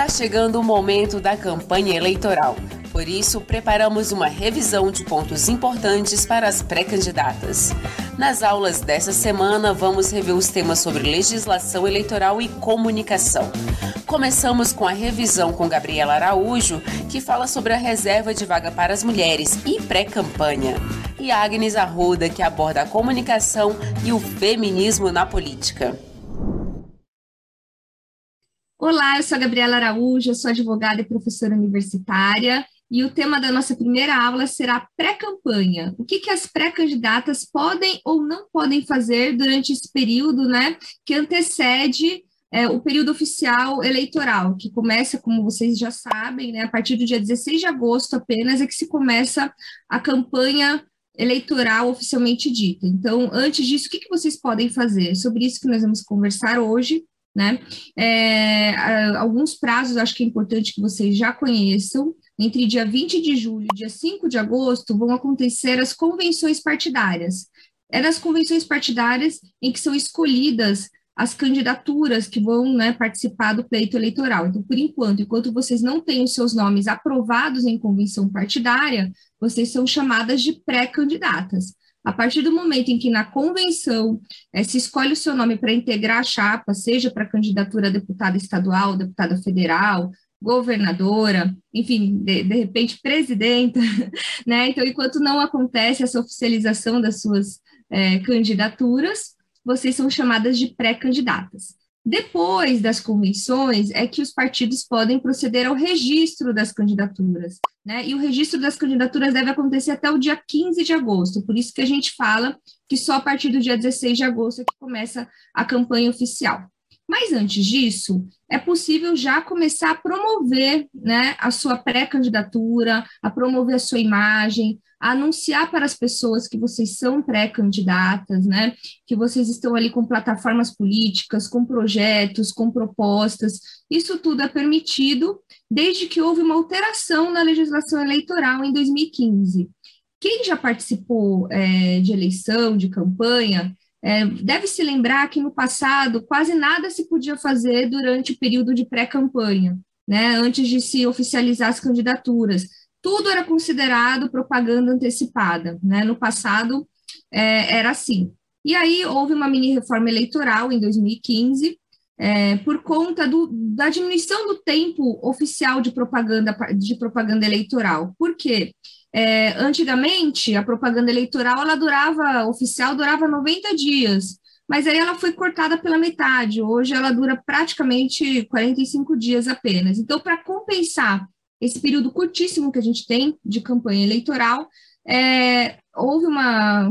Está chegando o momento da campanha eleitoral. Por isso, preparamos uma revisão de pontos importantes para as pré-candidatas. Nas aulas dessa semana, vamos rever os temas sobre legislação eleitoral e comunicação. Começamos com a revisão com Gabriela Araújo, que fala sobre a reserva de vaga para as mulheres e pré-campanha. E Agnes Arruda, que aborda a comunicação e o feminismo na política. Olá, eu sou a Gabriela Araújo, eu sou advogada e professora universitária e o tema da nossa primeira aula será pré-campanha. O que, que as pré-candidatas podem ou não podem fazer durante esse período, né, que antecede é, o período oficial eleitoral, que começa, como vocês já sabem, né, a partir do dia 16 de agosto apenas é que se começa a campanha eleitoral oficialmente dita. Então, antes disso, o que, que vocês podem fazer? Sobre isso que nós vamos conversar hoje, né? É, alguns prazos, acho que é importante que vocês já conheçam, entre dia 20 de julho e dia 5 de agosto, vão acontecer as convenções partidárias. É nas convenções partidárias em que são escolhidas as candidaturas que vão né, participar do pleito eleitoral. Então, por enquanto, enquanto vocês não têm os seus nomes aprovados em convenção partidária, vocês são chamadas de pré-candidatas. A partir do momento em que na convenção é, se escolhe o seu nome para integrar a chapa, seja para candidatura a deputada estadual, deputada federal, governadora, enfim, de, de repente presidenta, né? Então, enquanto não acontece essa oficialização das suas é, candidaturas, vocês são chamadas de pré-candidatas. Depois das convenções é que os partidos podem proceder ao registro das candidaturas, né? E o registro das candidaturas deve acontecer até o dia 15 de agosto, por isso que a gente fala que só a partir do dia 16 de agosto é que começa a campanha oficial. Mas antes disso, é possível já começar a promover né, a sua pré-candidatura, a promover a sua imagem, a anunciar para as pessoas que vocês são pré-candidatas, né, que vocês estão ali com plataformas políticas, com projetos, com propostas. Isso tudo é permitido desde que houve uma alteração na legislação eleitoral em 2015. Quem já participou é, de eleição, de campanha, é, deve se lembrar que no passado quase nada se podia fazer durante o período de pré-campanha, né, antes de se oficializar as candidaturas. Tudo era considerado propaganda antecipada. Né? No passado é, era assim. E aí houve uma mini reforma eleitoral em 2015, é, por conta do, da diminuição do tempo oficial de propaganda, de propaganda eleitoral. Por quê? É, antigamente, a propaganda eleitoral, ela durava, oficial, durava 90 dias, mas aí ela foi cortada pela metade, hoje ela dura praticamente 45 dias apenas. Então, para compensar esse período curtíssimo que a gente tem de campanha eleitoral, é, houve uma,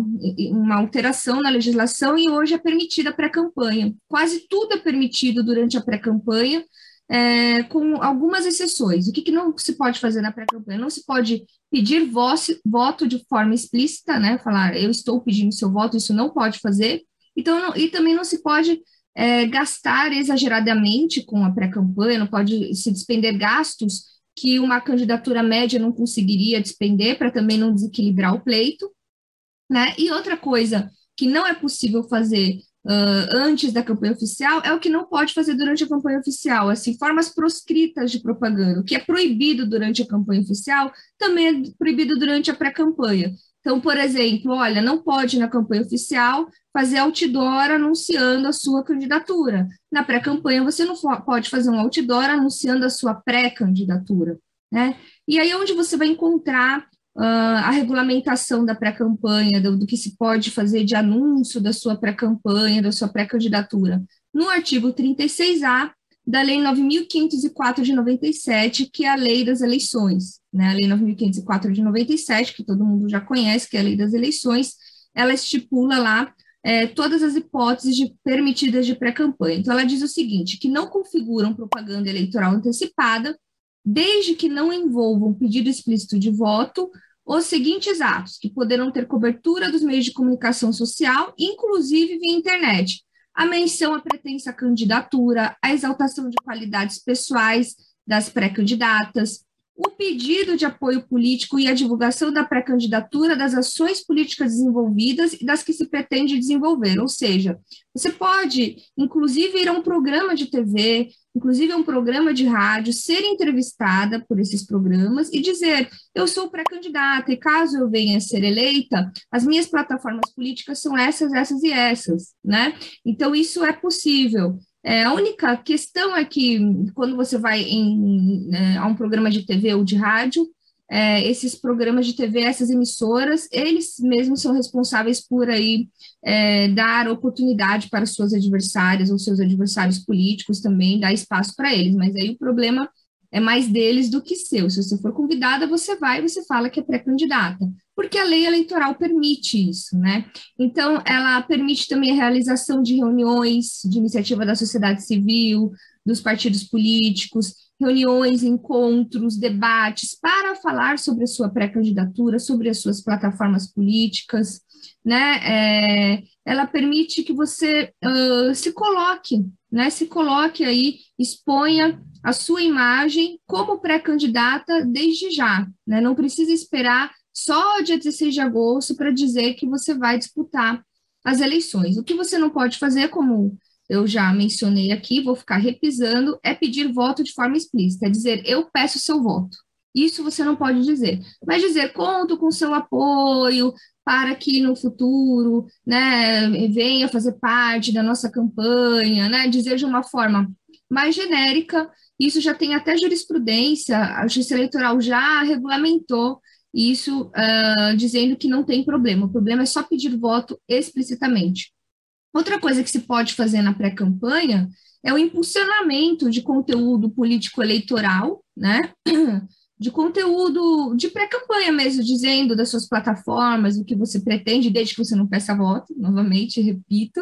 uma alteração na legislação e hoje é permitida a pré-campanha. Quase tudo é permitido durante a pré-campanha, é, com algumas exceções. O que, que não se pode fazer na pré-campanha? Não se pode pedir voto de forma explícita, né? Falar, eu estou pedindo seu voto, isso não pode fazer. Então, não, e também não se pode é, gastar exageradamente com a pré-campanha, não pode se despender gastos que uma candidatura média não conseguiria despender para também não desequilibrar o pleito, né? E outra coisa que não é possível fazer uh, antes da campanha oficial é o que não pode fazer durante a campanha oficial, assim, formas proscritas de propaganda. O que é proibido durante a campanha oficial também é proibido durante a pré-campanha. Então, por exemplo, olha, não pode na campanha oficial fazer outdoor anunciando a sua candidatura. Na pré-campanha, você não pode fazer um outdoor anunciando a sua pré-candidatura. Né? E aí, onde você vai encontrar uh, a regulamentação da pré-campanha, do, do, que se pode fazer de anúncio da sua pré-campanha, da sua pré-candidatura. No artigo 36A da Lei 9.504 de 97, que é a Lei das Eleições. Né? A Lei 9.504 de 97, que todo mundo já conhece, que é a Lei das Eleições, ela estipula lá é, todas as hipóteses de, permitidas de pré-campanha. Então, ela diz o seguinte: que não configuram propaganda eleitoral antecipada, desde que não envolvam pedido explícito de voto, os seguintes atos, que poderão ter cobertura dos meios de comunicação social, inclusive via internet. A menção à pretensa candidatura, a exaltação de qualidades pessoais das pré-candidatas, o pedido de apoio político e a divulgação da pré-candidatura das ações políticas desenvolvidas e das que se pretende desenvolver. Ou seja, você pode, inclusive, ir a um programa de TV, inclusive a um programa de rádio, ser entrevistada por esses programas e dizer: eu sou pré-candidata e caso eu venha a ser eleita, as minhas plataformas políticas são essas, essas e essas, né? Então, isso é possível. É, a única questão é que, quando você vai em, né, a um programa de TV ou de rádio, é, esses programas de TV, essas emissoras, eles mesmos são responsáveis por aí é, dar oportunidade para suas adversárias ou seus adversários políticos também, dar espaço para eles, mas aí o problema é mais deles do que seu. Se você for convidada, você vai e você fala que é pré-candidata, porque a lei eleitoral permite isso, né? Então, ela permite também a realização de reuniões de iniciativa da sociedade civil, dos partidos políticos, reuniões, encontros, debates para falar sobre a sua pré-candidatura, sobre as suas plataformas políticas, né? É, ela permite que você uh, se coloque, né? Se coloque aí, exponha a sua imagem como pré-candidata desde já, né? Não precisa esperar só dia 16 de agosto para dizer que você vai disputar as eleições. O que você não pode fazer, como eu já mencionei aqui, vou ficar repisando, é pedir voto de forma explícita, é dizer eu peço seu voto. Isso você não pode dizer, mas dizer conto com seu apoio para que no futuro, né, venha fazer parte da nossa campanha, né, dizer de uma forma mais genérica isso já tem até jurisprudência, a Justiça Eleitoral já regulamentou isso, uh, dizendo que não tem problema, o problema é só pedir voto explicitamente. Outra coisa que se pode fazer na pré-campanha é o impulsionamento de conteúdo político-eleitoral, né? De conteúdo de pré-campanha mesmo, dizendo das suas plataformas, o que você pretende, desde que você não peça voto, novamente, repito,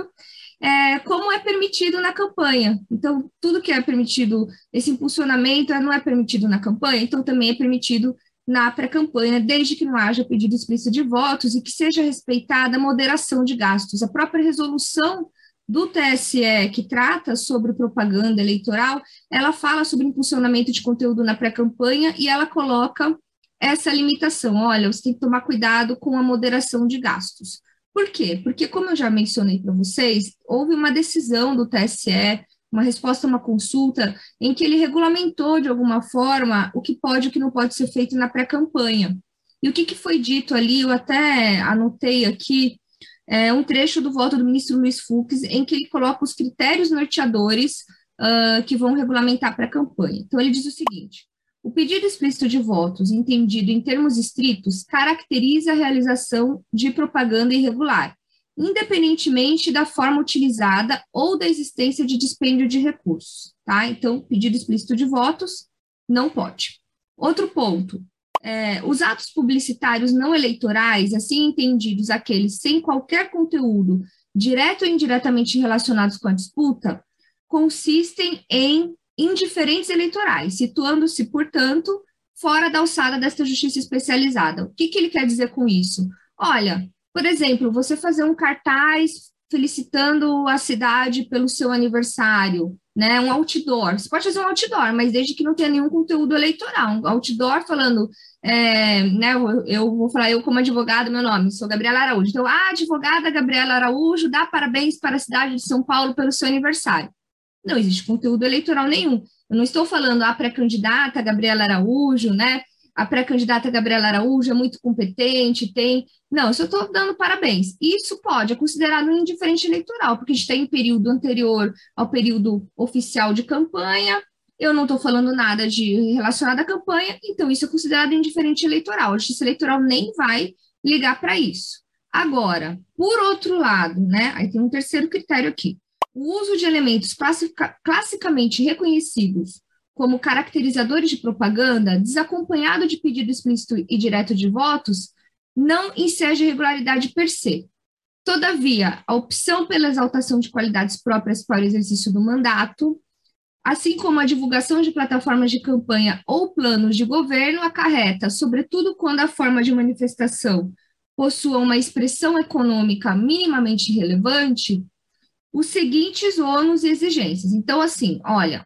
é, como é permitido na campanha. Então, tudo que é permitido, esse impulsionamento não é permitido na campanha, então também é permitido na pré-campanha, desde que não haja pedido explícito de votos e que seja respeitada a moderação de gastos. A própria resolução do TSE, que trata sobre propaganda eleitoral, ela fala sobre impulsionamento de conteúdo na pré-campanha e ela coloca essa limitação. Olha, você tem que tomar cuidado com a moderação de gastos. Por quê? Porque, como eu já mencionei para vocês, houve uma decisão do TSE, uma resposta a uma consulta, em que ele regulamentou de alguma forma o que pode e o que não pode ser feito na pré-campanha. E o que, que foi dito ali, eu até anotei aqui, é um trecho do voto do ministro Luiz Fux, em que ele coloca os critérios norteadores uh, que vão regulamentar a pré-campanha. Então, ele diz o seguinte: o pedido explícito de votos, entendido em termos estritos, caracteriza a realização de propaganda irregular, independentemente da forma utilizada ou da existência de dispêndio de recursos, tá? Então, pedido explícito de votos não pode. Outro ponto, é, os atos publicitários não eleitorais, assim entendidos aqueles sem qualquer conteúdo direto ou indiretamente relacionados com a disputa, consistem em indiferentes eleitorais, situando-se, portanto, fora da alçada desta justiça especializada. O que, que ele quer dizer com isso? Olha, por exemplo, você fazer um cartaz felicitando a cidade pelo seu aniversário, né? Um outdoor. Você pode fazer um outdoor, mas desde que não tenha nenhum conteúdo eleitoral. Um outdoor falando, é, né? Eu, eu, vou falar eu como advogada, meu nome, sou Gabriela Araújo. Então, a advogada Gabriela Araújo dá parabéns para a cidade de São Paulo pelo seu aniversário. Não existe conteúdo eleitoral nenhum. Eu não estou falando a pré-candidata Gabriela Araújo, né? A pré-candidata Gabriela Araújo é muito competente, tem. Não, eu só estou dando parabéns. Isso pode, é considerado um indiferente eleitoral, porque a gente está em período anterior ao período oficial de campanha, eu não estou falando nada de relacionado à campanha, então isso é considerado indiferente eleitoral. A justiça eleitoral nem vai ligar para isso. Agora, por outro lado, né? Aí tem um terceiro critério aqui o uso de elementos classicamente reconhecidos como caracterizadores de propaganda, desacompanhado de pedido explícito e direto de votos, não enseja irregularidade per se. Todavia, a opção pela exaltação de qualidades próprias para o exercício do mandato, assim como a divulgação de plataformas de campanha ou planos de governo, acarreta, sobretudo quando a forma de manifestação possua uma expressão econômica minimamente relevante, os seguintes ônus e exigências. Então, assim, olha,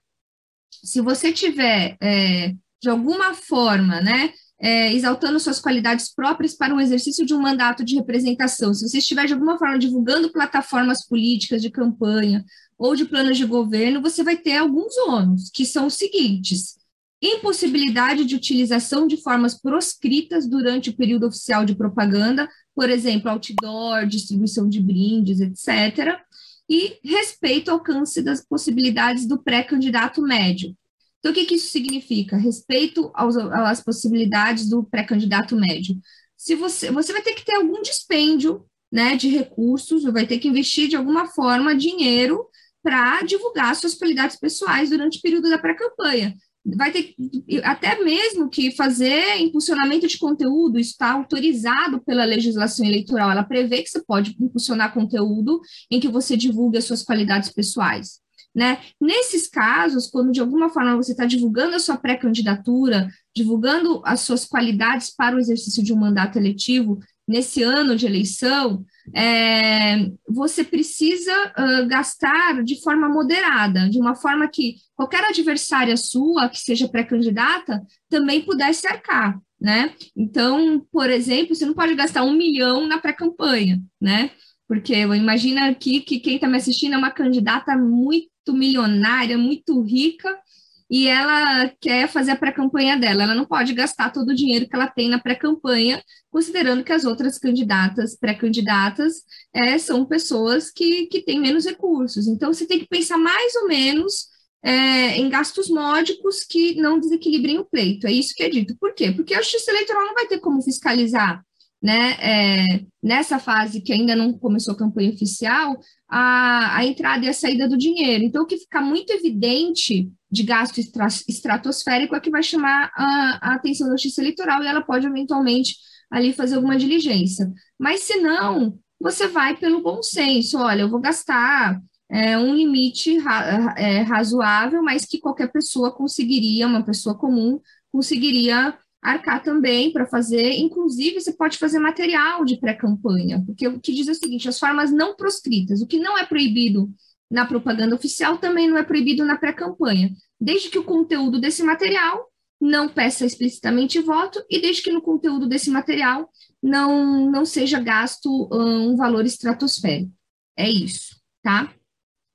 se você tiver, é, de alguma forma, né, é, exaltando suas qualidades próprias para um exercício de um mandato de representação, se você estiver de alguma forma divulgando plataformas políticas de campanha ou de planos de governo, você vai ter alguns ônus, que são os seguintes: impossibilidade de utilização de formas proscritas durante o período oficial de propaganda, por exemplo, outdoor, distribuição de brindes, etc., e respeito ao alcance das possibilidades do pré-candidato médio, então, o que, que isso significa? Respeito aos, às possibilidades do pré-candidato médio. Se você, você vai ter que ter algum dispêndio né, de recursos, vai ter que investir de alguma forma dinheiro para divulgar suas qualidades pessoais durante o período da pré-campanha. Vai ter até mesmo que fazer impulsionamento de conteúdo, está autorizado pela legislação eleitoral. Ela prevê que você pode impulsionar conteúdo em que você divulgue as suas qualidades pessoais. Né? Nesses casos, quando de alguma forma você está divulgando a sua pré-candidatura, divulgando as suas qualidades para o exercício de um mandato eletivo nesse ano de eleição, é, você precisa uh, gastar de forma moderada, de uma forma que qualquer adversária sua, que seja pré-candidata, também pudesse arcar. Né? Então, por exemplo, você não pode gastar um milhão na pré-campanha, né? Porque eu imagino aqui que quem está me assistindo é uma candidata muito milionária, muito rica, e ela quer fazer a pré-campanha dela. Ela não pode gastar todo o dinheiro que ela tem na pré-campanha, considerando que as outras candidatas, pré-candidatas, é, são pessoas que, que têm menos recursos. Então, você tem que pensar mais ou menos é, em gastos módicos que não desequilibrem o pleito. É isso que é dito. Por quê? Porque a justiça eleitoral não vai ter como fiscalizar né, é, nessa fase que ainda não começou a campanha oficial, a, a entrada e a saída do dinheiro. Então, o que fica muito evidente de gasto estratosférico é que vai chamar a, a atenção da justiça eleitoral e ela pode eventualmente ali fazer alguma diligência. Mas se não, você vai pelo bom senso, olha, eu vou gastar é, um limite ra é, razoável, mas que qualquer pessoa conseguiria, uma pessoa comum, conseguiria arcar também para fazer, inclusive você pode fazer material de pré-campanha, porque o que diz é o seguinte, as formas não proscritas, o que não é proibido na propaganda oficial também não é proibido na pré-campanha, desde que o conteúdo desse material não peça explicitamente voto e desde que no conteúdo desse material não, não seja gasto um valor estratosférico. É isso, tá?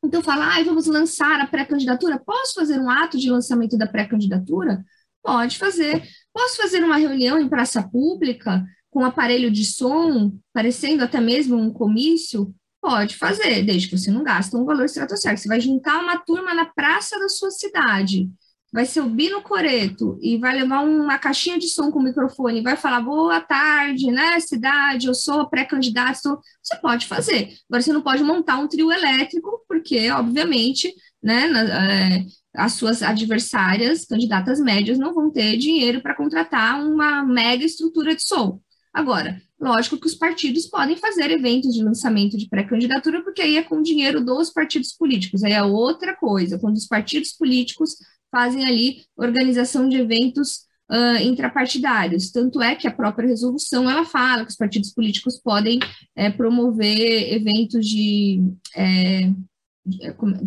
Então, falar, ah, vamos lançar a pré-candidatura. Posso fazer um ato de lançamento da pré-candidatura? Pode fazer. Posso fazer uma reunião em praça pública com aparelho de som, parecendo até mesmo um comício? Pode fazer, desde que você não gasta um valor estratosférico. Você vai juntar uma turma na praça da sua cidade, vai subir no coreto e vai levar uma caixinha de som com microfone, vai falar boa tarde, né, cidade, eu sou pré-candidato, você pode fazer. Agora, você não pode montar um trio elétrico, porque, obviamente, né, é, as suas adversárias, candidatas médias, não vão ter dinheiro para contratar uma mega estrutura de som. Agora, lógico que os partidos podem fazer eventos de lançamento de pré-candidatura, porque aí é com dinheiro dos partidos políticos, aí é outra coisa, quando os partidos políticos fazem ali organização de eventos uh, intrapartidários. Tanto é que a própria resolução ela fala que os partidos políticos podem é, promover eventos de é,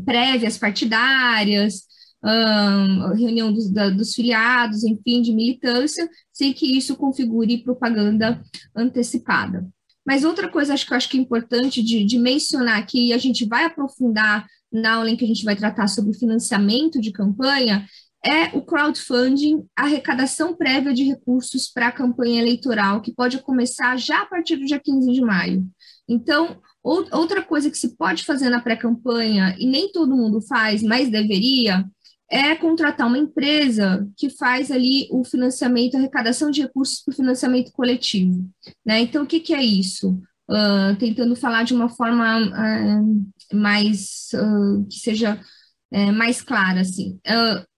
prévias partidárias, um, reunião dos, da, dos filiados, enfim, de militância, sem que isso configure propaganda antecipada. Mas outra coisa acho que eu acho que é importante de, de mencionar aqui, e a gente vai aprofundar na aula em que a gente vai tratar sobre financiamento de campanha, é o crowdfunding, a arrecadação prévia de recursos para a campanha eleitoral, que pode começar já a partir do dia 15 de maio. Então, outra coisa que se pode fazer na pré-campanha, e nem todo mundo faz, mas deveria, é contratar uma empresa que faz ali o financiamento, arrecadação de recursos para o financiamento coletivo. Né? Então, o que, que é isso? Uh, tentando falar de uma forma uh, mais uh, que seja é, mais clara assim.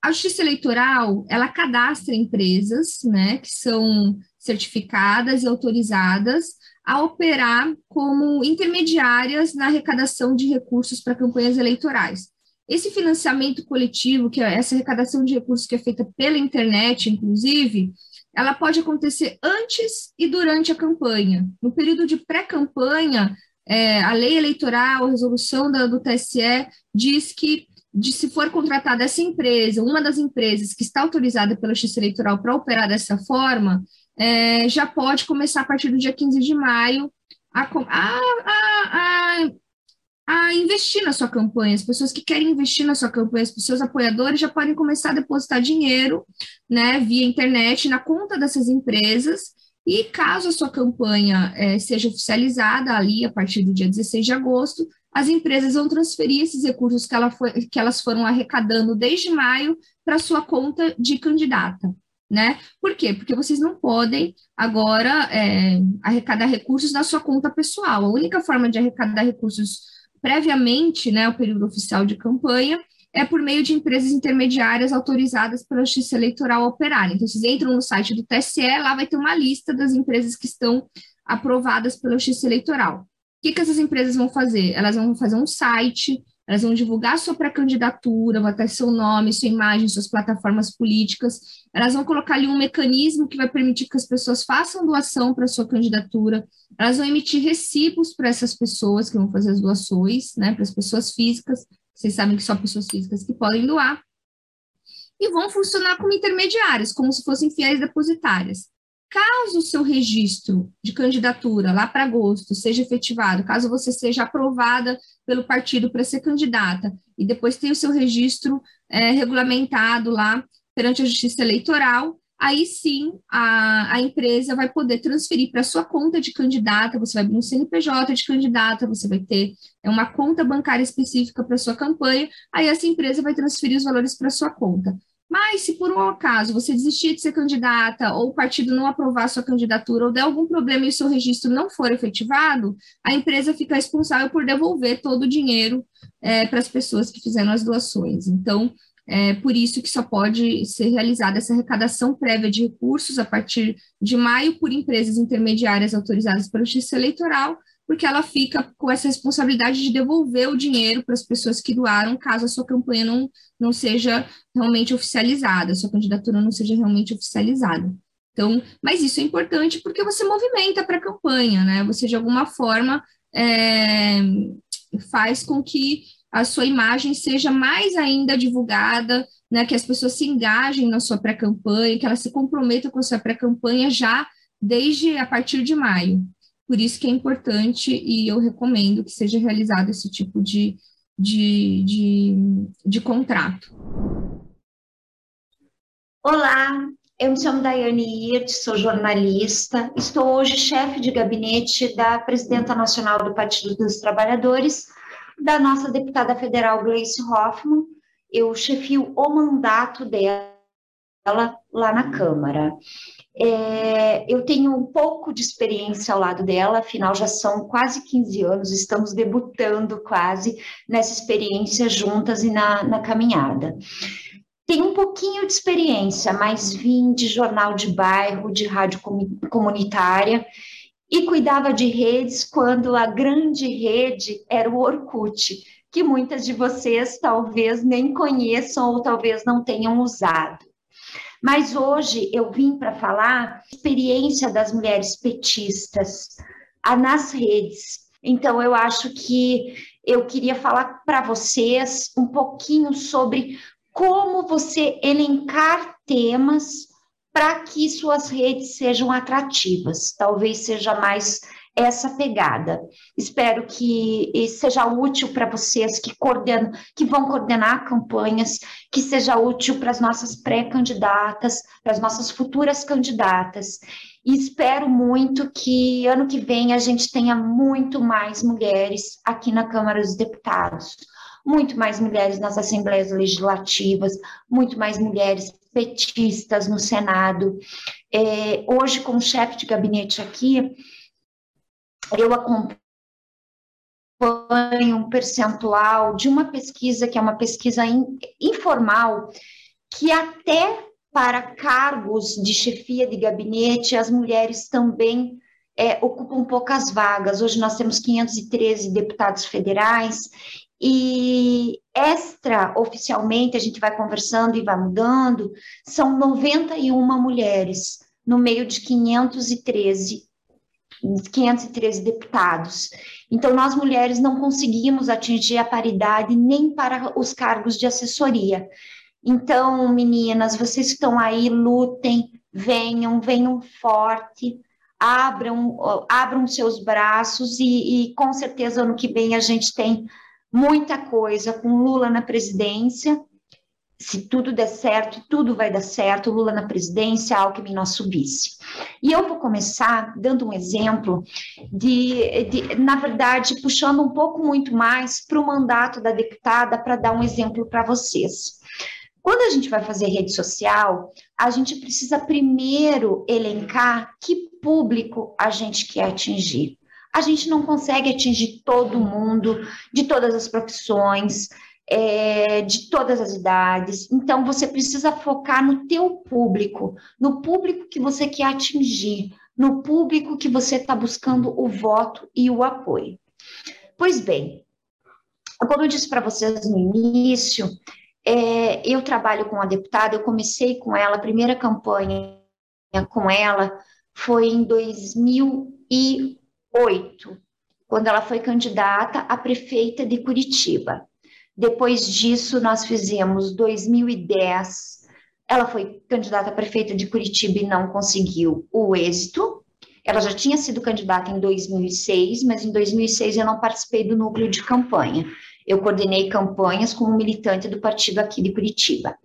a Justiça Eleitoral ela cadastra empresas, né, que são certificadas e autorizadas a operar como intermediárias na arrecadação de recursos para campanhas eleitorais. Esse financiamento coletivo, que é essa arrecadação de recursos que é feita pela internet, inclusive, ela pode acontecer antes e durante a campanha. No período de pré-campanha, é, a lei eleitoral, a resolução da, do TSE diz que de se for contratada essa empresa, uma das empresas que está autorizada pela Justiça Eleitoral para operar dessa forma, é, já pode começar a partir do dia 15 de maio a, a, a, a, investir na sua campanha. As pessoas que querem investir na sua campanha, os seus apoiadores já podem começar a depositar dinheiro né, via internet na conta dessas empresas. E caso a sua campanha é, seja oficializada ali a partir do dia 16 de agosto, as empresas vão transferir esses recursos que, ela foi, que elas foram arrecadando desde maio para sua conta de candidata. Né? Por quê? Porque vocês não podem agora é, arrecadar recursos na sua conta pessoal. A única forma de arrecadar recursos previamente, né, ao período oficial de campanha, é por meio de empresas intermediárias autorizadas pela Justiça Eleitoral a operar. Então, vocês entram no site do TSE, lá vai ter uma lista das empresas que estão aprovadas pela Justiça Eleitoral que, que essas empresas vão fazer? Elas vão fazer um site, elas vão divulgar sua pré-candidatura, vai ter seu nome, sua imagem, suas plataformas políticas, elas vão colocar ali um mecanismo que vai permitir que as pessoas façam doação para sua candidatura, elas vão emitir recibos para essas pessoas que vão fazer as doações, né, para as pessoas físicas, vocês sabem que só pessoas físicas que podem doar, e vão funcionar como intermediários, como se fossem fiéis depositárias. Caso o seu registro de candidatura lá para agosto seja efetivado, caso você seja aprovada pelo partido para ser candidata e depois tenha o seu registro é, regulamentado lá perante a Justiça Eleitoral, aí sim a, a empresa vai poder transferir para sua conta de candidata, você vai abrir um CNPJ de candidata, você vai ter é, uma conta bancária específica para sua campanha, aí essa empresa vai transferir os valores para sua conta. Mas se por um acaso você desistir de ser candidata ou o partido não aprovar sua candidatura ou der algum problema e o seu registro não for efetivado, a empresa fica responsável por devolver todo o dinheiro é, para as pessoas que fizeram as doações. Então, é por isso que só pode ser realizada essa arrecadação prévia de recursos a partir de maio por empresas intermediárias autorizadas pela Justiça Eleitoral, porque ela fica com essa responsabilidade de devolver o dinheiro para as pessoas que doaram, caso a sua campanha não, não seja realmente oficializada, a sua candidatura não seja realmente oficializada. Então, mas isso é importante porque você movimenta para a campanha, né? Você, de alguma forma, é, faz com que a sua imagem seja mais ainda divulgada, né? Que as pessoas se engajem na sua pré-campanha, que elas se comprometam com a sua pré-campanha já desde a partir de maio. Por isso que é importante e eu recomendo que seja realizado esse tipo de, de, de, de contrato. Olá, eu me chamo Daiane Hirt, sou jornalista, estou hoje chefe de gabinete da presidenta nacional do Partido dos Trabalhadores, da nossa deputada federal Gleice Hoffmann. Eu chefio o mandato dela lá na Câmara. É, eu tenho um pouco de experiência ao lado dela, afinal já são quase 15 anos, estamos debutando quase nessa experiência juntas e na, na caminhada. Tenho um pouquinho de experiência, mas vim de jornal de bairro, de rádio comunitária, e cuidava de redes quando a grande rede era o Orkut, que muitas de vocês talvez nem conheçam ou talvez não tenham usado. Mas hoje eu vim para falar experiência das mulheres petistas nas redes. Então eu acho que eu queria falar para vocês um pouquinho sobre como você elencar temas para que suas redes sejam atrativas. Talvez seja mais essa pegada. Espero que seja útil para vocês que coordenam, que vão coordenar campanhas, que seja útil para as nossas pré-candidatas, para as nossas futuras candidatas. E espero muito que ano que vem a gente tenha muito mais mulheres aqui na Câmara dos Deputados, muito mais mulheres nas assembleias legislativas, muito mais mulheres petistas no Senado. É, hoje, como chefe de gabinete aqui, eu acompanho um percentual de uma pesquisa que é uma pesquisa in, informal, que até para cargos de chefia de gabinete as mulheres também é, ocupam poucas vagas. Hoje nós temos 513 deputados federais e extra oficialmente a gente vai conversando e vai mudando, são 91 mulheres no meio de 513 513 deputados. Então, nós mulheres não conseguimos atingir a paridade nem para os cargos de assessoria. Então, meninas, vocês que estão aí, lutem, venham, venham forte, abram, abram seus braços e, e com certeza ano que vem a gente tem muita coisa com Lula na presidência. Se tudo der certo, tudo vai dar certo. Lula na presidência, Alckmin nosso vice. E eu vou começar dando um exemplo de, de na verdade, puxando um pouco muito mais para o mandato da deputada para dar um exemplo para vocês. Quando a gente vai fazer rede social, a gente precisa primeiro elencar que público a gente quer atingir a gente não consegue atingir todo mundo, de todas as profissões, é, de todas as idades. Então, você precisa focar no teu público, no público que você quer atingir, no público que você está buscando o voto e o apoio. Pois bem, como eu disse para vocês no início, é, eu trabalho com a deputada, eu comecei com ela, a primeira campanha com ela foi em 2000 e 2008, quando ela foi candidata a prefeita de Curitiba. Depois disso, nós fizemos 2010. Ela foi candidata a prefeita de Curitiba e não conseguiu o êxito. Ela já tinha sido candidata em 2006, mas em 2006 eu não participei do núcleo de campanha. Eu coordenei campanhas como militante do partido aqui de Curitiba.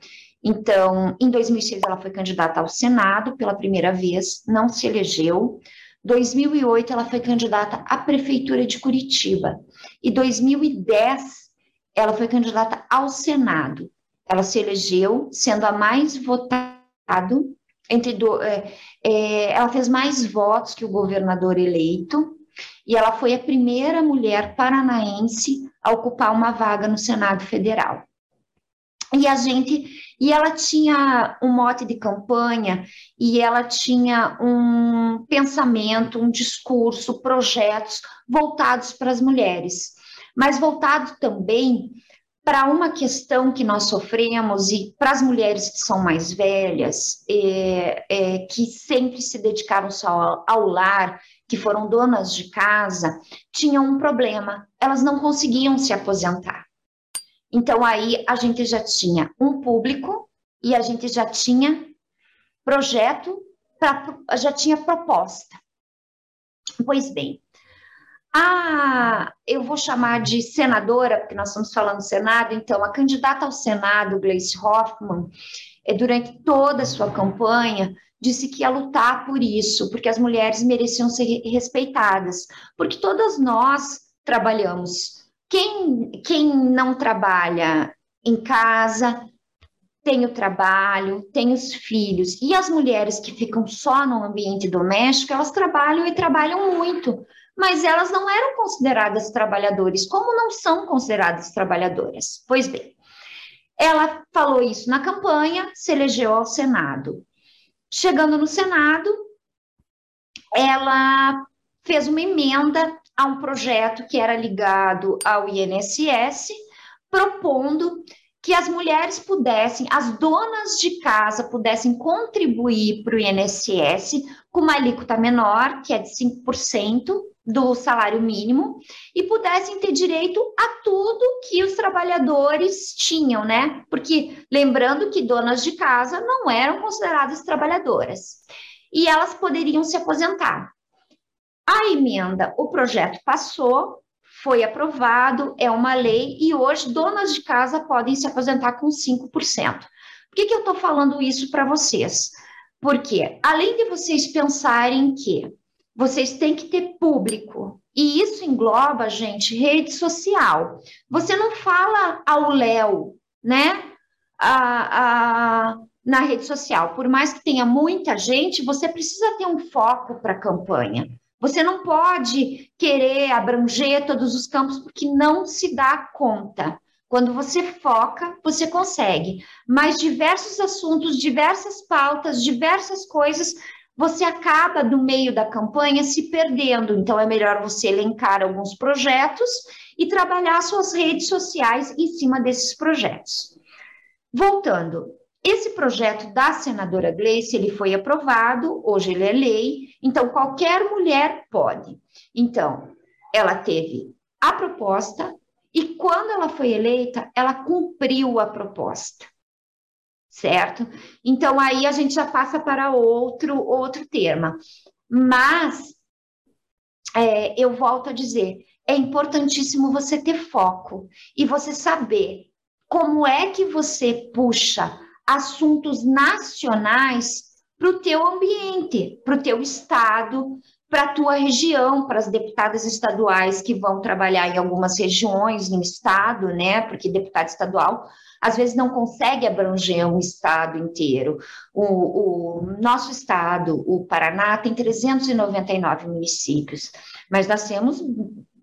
Então, em 2006 ela foi candidata ao Senado pela primeira vez, não se elegeu. 2008 ela foi candidata à prefeitura de Curitiba e 2010 ela foi candidata ao Senado. Ela se elegeu sendo a mais votada entre do, é, é, ela fez mais votos que o governador eleito e ela foi a primeira mulher paranaense a ocupar uma vaga no Senado Federal. E a gente e ela tinha um mote de campanha e ela tinha um pensamento, um discurso, projetos voltados para as mulheres, mas voltado também para uma questão que nós sofremos e para as mulheres que são mais velhas, é, é, que sempre se dedicaram só ao, lar, que foram donas de casa, tinham um problema, elas não conseguiam se aposentar. Então, aí a gente já tinha um público e a gente já tinha projeto, pra, já tinha proposta. Pois bem, a, eu vou chamar de senadora, porque nós estamos falando do Senado, então, a candidata ao Senado, Gleice Hoffmann, é, durante toda a sua campanha, disse que ia lutar por isso, porque as mulheres mereciam ser respeitadas, porque todas nós trabalhamos. Quem, quem não trabalha em casa tem o trabalho, tem os filhos, e as mulheres que ficam só no ambiente doméstico, elas trabalham e trabalham muito, mas elas não eram consideradas trabalhadores, como não são consideradas trabalhadoras? Pois bem, ela falou isso na campanha, se elegeu ao Senado. Chegando no Senado, ela fez uma emenda a um projeto que era ligado ao INSS, propondo que as mulheres pudessem, as donas de casa pudessem contribuir para o INSS com uma alíquota menor, que é de 5% do salário mínimo, e pudessem ter direito a tudo que os trabalhadores tinham, né? Porque lembrando que donas de casa não eram consideradas trabalhadoras. E elas poderiam se aposentar. A emenda, o projeto passou, foi aprovado, é uma lei, e hoje donas de casa podem se aposentar com 5%. Por que, que eu estou falando isso para vocês? Porque, além de vocês pensarem que vocês têm que ter público, e isso engloba, gente, rede social. Você não fala ao Léo, né? A, a, na rede social. Por mais que tenha muita gente, você precisa ter um foco para a campanha. Você não pode querer abranger todos os campos porque não se dá conta. Quando você foca, você consegue. Mas diversos assuntos, diversas pautas, diversas coisas, você acaba no meio da campanha se perdendo. Então é melhor você elencar alguns projetos e trabalhar suas redes sociais em cima desses projetos. Voltando, esse projeto da senadora Gleice, ele foi aprovado, hoje ele é lei, então qualquer mulher pode. Então, ela teve a proposta e quando ela foi eleita, ela cumpriu a proposta. Certo? Então aí a gente já passa para outro outro tema. Mas é, eu volto a dizer, é importantíssimo você ter foco e você saber como é que você puxa assuntos nacionais para o teu ambiente, para o teu estado, para a tua região, para as deputadas estaduais que vão trabalhar em algumas regiões no estado, né? Porque deputado estadual às vezes não consegue abranger um estado inteiro. O, o nosso estado, o Paraná, tem 399 municípios, mas nós temos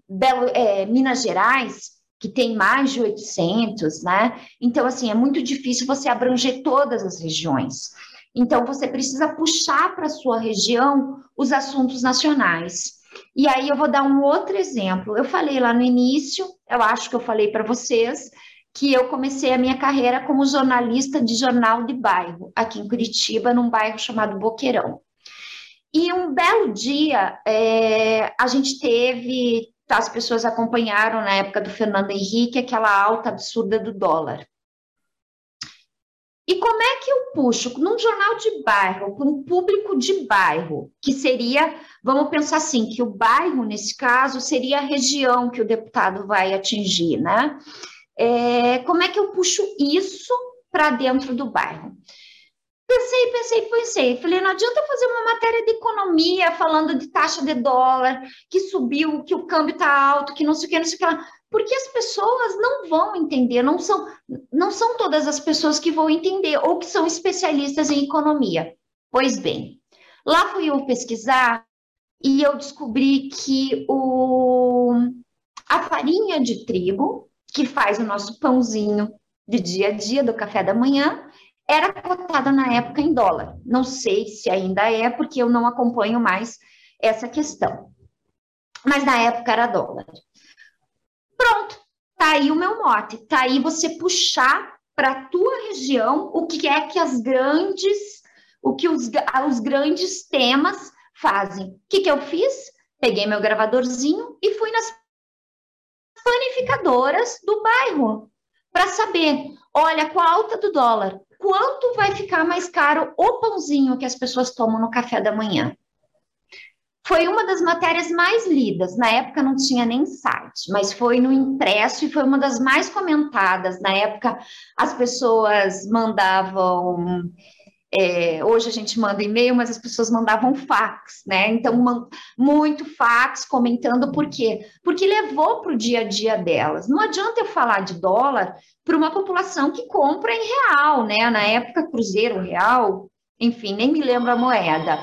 Belo, é, Minas Gerais, que tem mais de 800, né? Então, assim, é muito difícil você abranger todas as regiões. Então, você precisa puxar para a sua região os assuntos nacionais. E aí, eu vou dar um outro exemplo. Eu falei lá no início, eu acho que eu falei para vocês, que eu comecei a minha carreira como jornalista de jornal de bairro, aqui em Curitiba, num bairro chamado Boqueirão. E um belo dia, é, a gente teve, as pessoas acompanharam na época do Fernando Henrique, aquela alta absurda do dólar. E como é que eu puxo num jornal de bairro, com um público de bairro, que seria, vamos pensar assim, que o bairro, nesse caso, seria a região que o deputado vai atingir, né? É, como é que eu puxo isso para dentro do bairro? Pensei, pensei, pensei. Falei, não adianta fazer uma matéria de economia falando de taxa de dólar, que subiu, que o câmbio está alto, que não sei o que, não sei o que lá. Porque as pessoas não vão entender, não são, não são todas as pessoas que vão entender ou que são especialistas em economia. Pois bem, lá fui eu pesquisar e eu descobri que o, a farinha de trigo, que faz o nosso pãozinho de dia a dia do café da manhã, era cotada na época em dólar. Não sei se ainda é, porque eu não acompanho mais essa questão. Mas na época era dólar. Pronto, tá aí o meu mote. Tá aí você puxar para a tua região o que é que as grandes, o que os, os grandes temas fazem. O que, que eu fiz? Peguei meu gravadorzinho e fui nas panificadoras do bairro para saber, olha, com a alta do dólar, quanto vai ficar mais caro o pãozinho que as pessoas tomam no café da manhã? Foi uma das matérias mais lidas. Na época não tinha nem site, mas foi no impresso e foi uma das mais comentadas. Na época as pessoas mandavam é, hoje a gente manda e-mail, mas as pessoas mandavam fax, né? Então, muito fax comentando por quê? Porque levou para o dia a dia delas. Não adianta eu falar de dólar para uma população que compra em real, né? Na época, Cruzeiro Real, enfim, nem me lembro a moeda.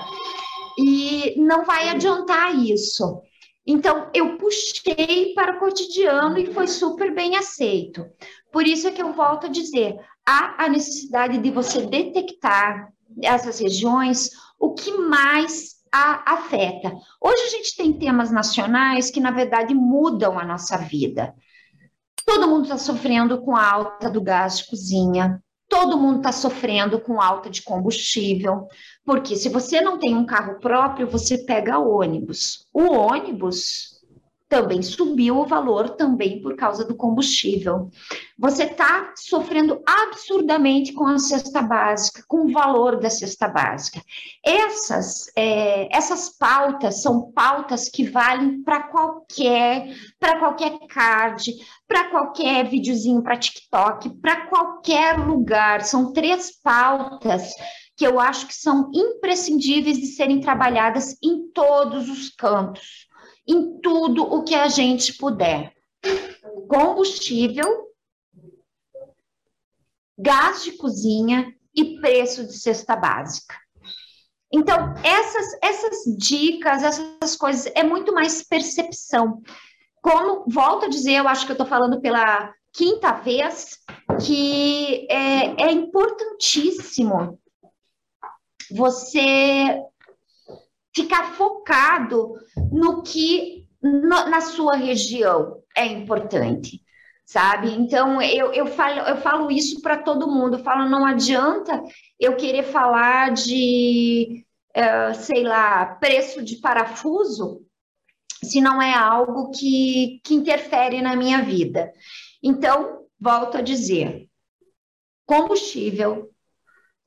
E não vai adiantar isso. Então, eu puxei para o cotidiano e foi super bem aceito. Por isso é que eu volto a dizer: há a necessidade de você detectar essas regiões, o que mais a afeta. Hoje a gente tem temas nacionais que, na verdade, mudam a nossa vida. Todo mundo está sofrendo com a alta do gás de cozinha, todo mundo está sofrendo com alta de combustível, porque se você não tem um carro próprio, você pega ônibus. O ônibus também subiu o valor também por causa do combustível. Você está sofrendo absurdamente com a cesta básica, com o valor da cesta básica. Essas, é, essas pautas são pautas que valem para qualquer, para qualquer card, para qualquer videozinho para TikTok, para qualquer lugar. São três pautas que eu acho que são imprescindíveis de serem trabalhadas em todos os cantos em tudo o que a gente puder. Combustível, gás de cozinha e preço de cesta básica. Então, essas, essas dicas, essas coisas, é muito mais percepção. Como, volto a dizer, eu acho que eu estou falando pela quinta vez, que é, é importantíssimo você ficar focado no que no, na sua região é importante, sabe? Então, eu, eu, falo, eu falo isso para todo mundo, eu falo, não adianta eu querer falar de, uh, sei lá, preço de parafuso, se não é algo que, que interfere na minha vida. Então, volto a dizer, combustível,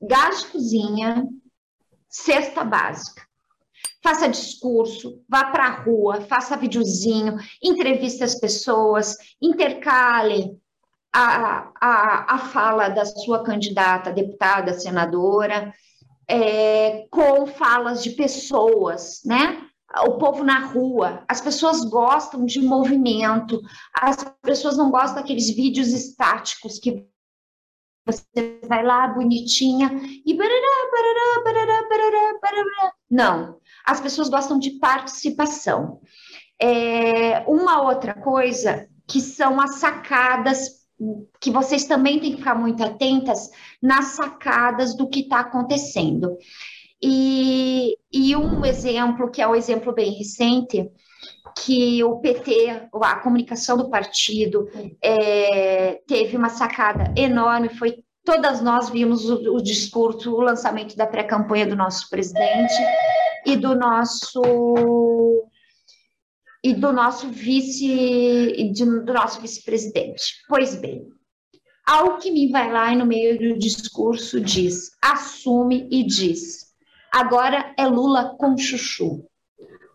gás de cozinha, cesta básica. Faça discurso, vá para a rua, faça videozinho, entreviste as pessoas, intercale a, a, a fala da sua candidata, deputada, senadora, é, com falas de pessoas, né? O povo na rua, as pessoas gostam de movimento, as pessoas não gostam daqueles vídeos estáticos que você vai lá bonitinha e barará, barará, barará, barará, barará. Não, as pessoas gostam de participação. É, uma outra coisa que são as sacadas que vocês também têm que ficar muito atentas nas sacadas do que está acontecendo. E, e um exemplo, que é um exemplo bem recente, que o PT, a comunicação do partido, é, teve uma sacada enorme, foi todas nós vimos o, o discurso, o lançamento da pré-campanha do nosso presidente e do nosso e do nosso vice de, do nosso vice-presidente. Pois bem, Alckmin vai lá e no meio do discurso diz, assume e diz, agora é Lula com chuchu.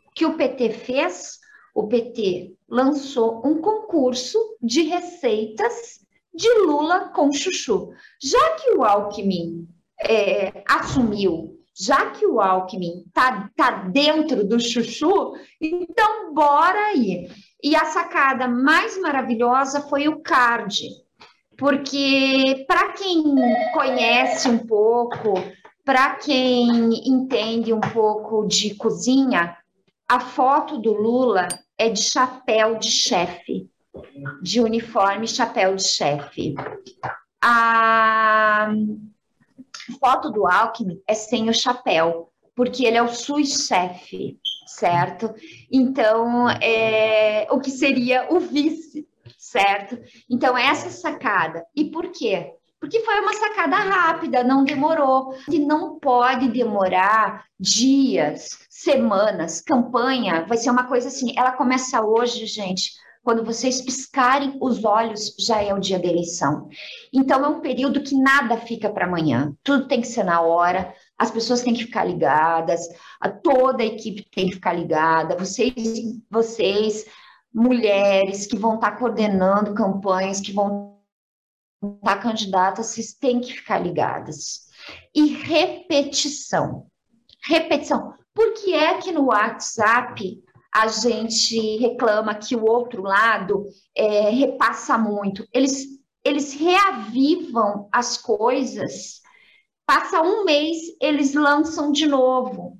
O que o PT fez? o PT lançou um concurso de receitas de Lula com chuchu. Já que o Alckmin é, assumiu, já que o Alckmin tá, tá dentro do chuchu, então bora aí. E a sacada mais maravilhosa foi o card, porque para quem conhece um pouco, para quem entende um pouco de cozinha, a foto do Lula é de chapéu de chefe, de uniforme chapéu de chefe. A foto do Alckmin é sem o chapéu, porque ele é o SUS-chefe, certo? Então, é, o que seria o vice, certo? Então, essa sacada. E por quê? porque foi uma sacada rápida, não demorou. E não pode demorar dias, semanas. Campanha vai ser uma coisa assim. Ela começa hoje, gente. Quando vocês piscarem os olhos, já é o dia da eleição. Então, é um período que nada fica para amanhã. Tudo tem que ser na hora, as pessoas têm que ficar ligadas, a toda a equipe tem que ficar ligada. Vocês, vocês mulheres que vão estar coordenando campanhas, que vão tá candidata, vocês têm que ficar ligadas. E repetição. Repetição. Por que é que no WhatsApp a gente reclama que o outro lado é, repassa muito? Eles, eles reavivam as coisas, passa um mês, eles lançam de novo.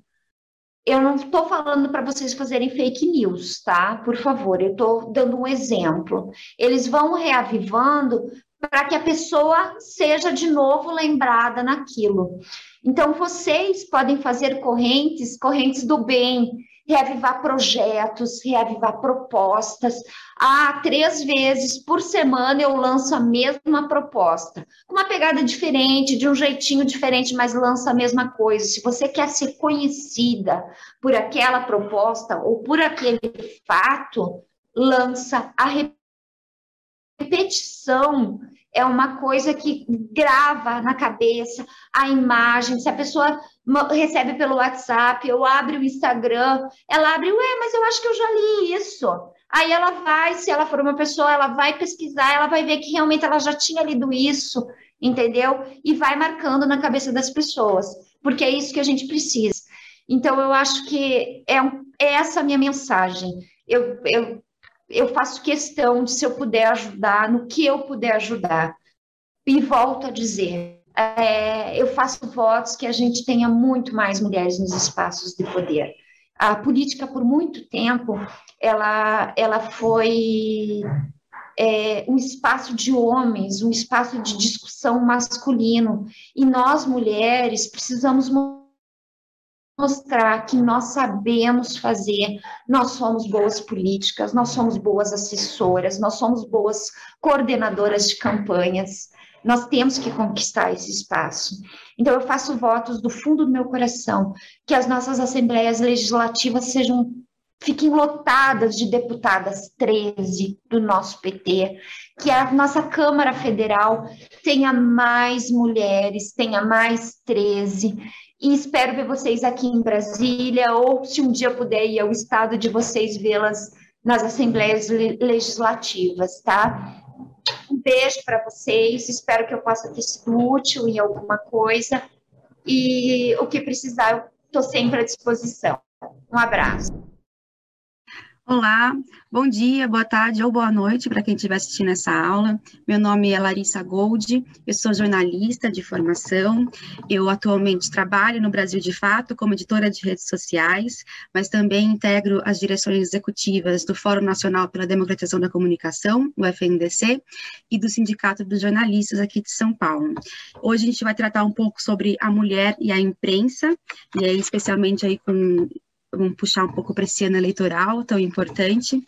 Eu não estou falando para vocês fazerem fake news, tá? Por favor, eu estou dando um exemplo. Eles vão reavivando para que a pessoa seja de novo lembrada naquilo. Então, vocês podem fazer correntes, correntes do bem, reavivar projetos, reavivar propostas. Ah, três vezes por semana eu lanço a mesma proposta, com uma pegada diferente, de um jeitinho diferente, mas lança a mesma coisa. Se você quer ser conhecida por aquela proposta ou por aquele fato, lança a repetição é uma coisa que grava na cabeça a imagem. Se a pessoa recebe pelo WhatsApp ou abre o Instagram, ela abre, ué, mas eu acho que eu já li isso. Aí ela vai, se ela for uma pessoa, ela vai pesquisar, ela vai ver que realmente ela já tinha lido isso, entendeu? E vai marcando na cabeça das pessoas, porque é isso que a gente precisa. Então, eu acho que é, é essa a minha mensagem. Eu, eu eu faço questão de, se eu puder ajudar, no que eu puder ajudar. E volto a dizer, é, eu faço votos que a gente tenha muito mais mulheres nos espaços de poder. A política, por muito tempo, ela, ela foi é, um espaço de homens, um espaço de discussão masculino. E nós, mulheres, precisamos mostrar que nós sabemos fazer, nós somos boas políticas, nós somos boas assessoras, nós somos boas coordenadoras de campanhas. Nós temos que conquistar esse espaço. Então, eu faço votos do fundo do meu coração que as nossas assembleias legislativas sejam fiquem lotadas de deputadas 13 do nosso PT, que a nossa Câmara Federal tenha mais mulheres, tenha mais 13, e espero ver vocês aqui em Brasília, ou se um dia puder ir ao estado de vocês vê-las nas assembleias legislativas, tá? Um beijo para vocês, espero que eu possa ter sido útil em alguma coisa, e o que precisar, eu estou sempre à disposição. Um abraço. Olá, bom dia, boa tarde ou boa noite para quem estiver assistindo essa aula. Meu nome é Larissa Gold, eu sou jornalista de formação. Eu atualmente trabalho no Brasil de Fato como editora de redes sociais, mas também integro as direções executivas do Fórum Nacional pela Democratização da Comunicação, o FNDC, e do Sindicato dos Jornalistas aqui de São Paulo. Hoje a gente vai tratar um pouco sobre a mulher e a imprensa, e aí especialmente aí com vamos puxar um pouco para esse ano eleitoral tão importante.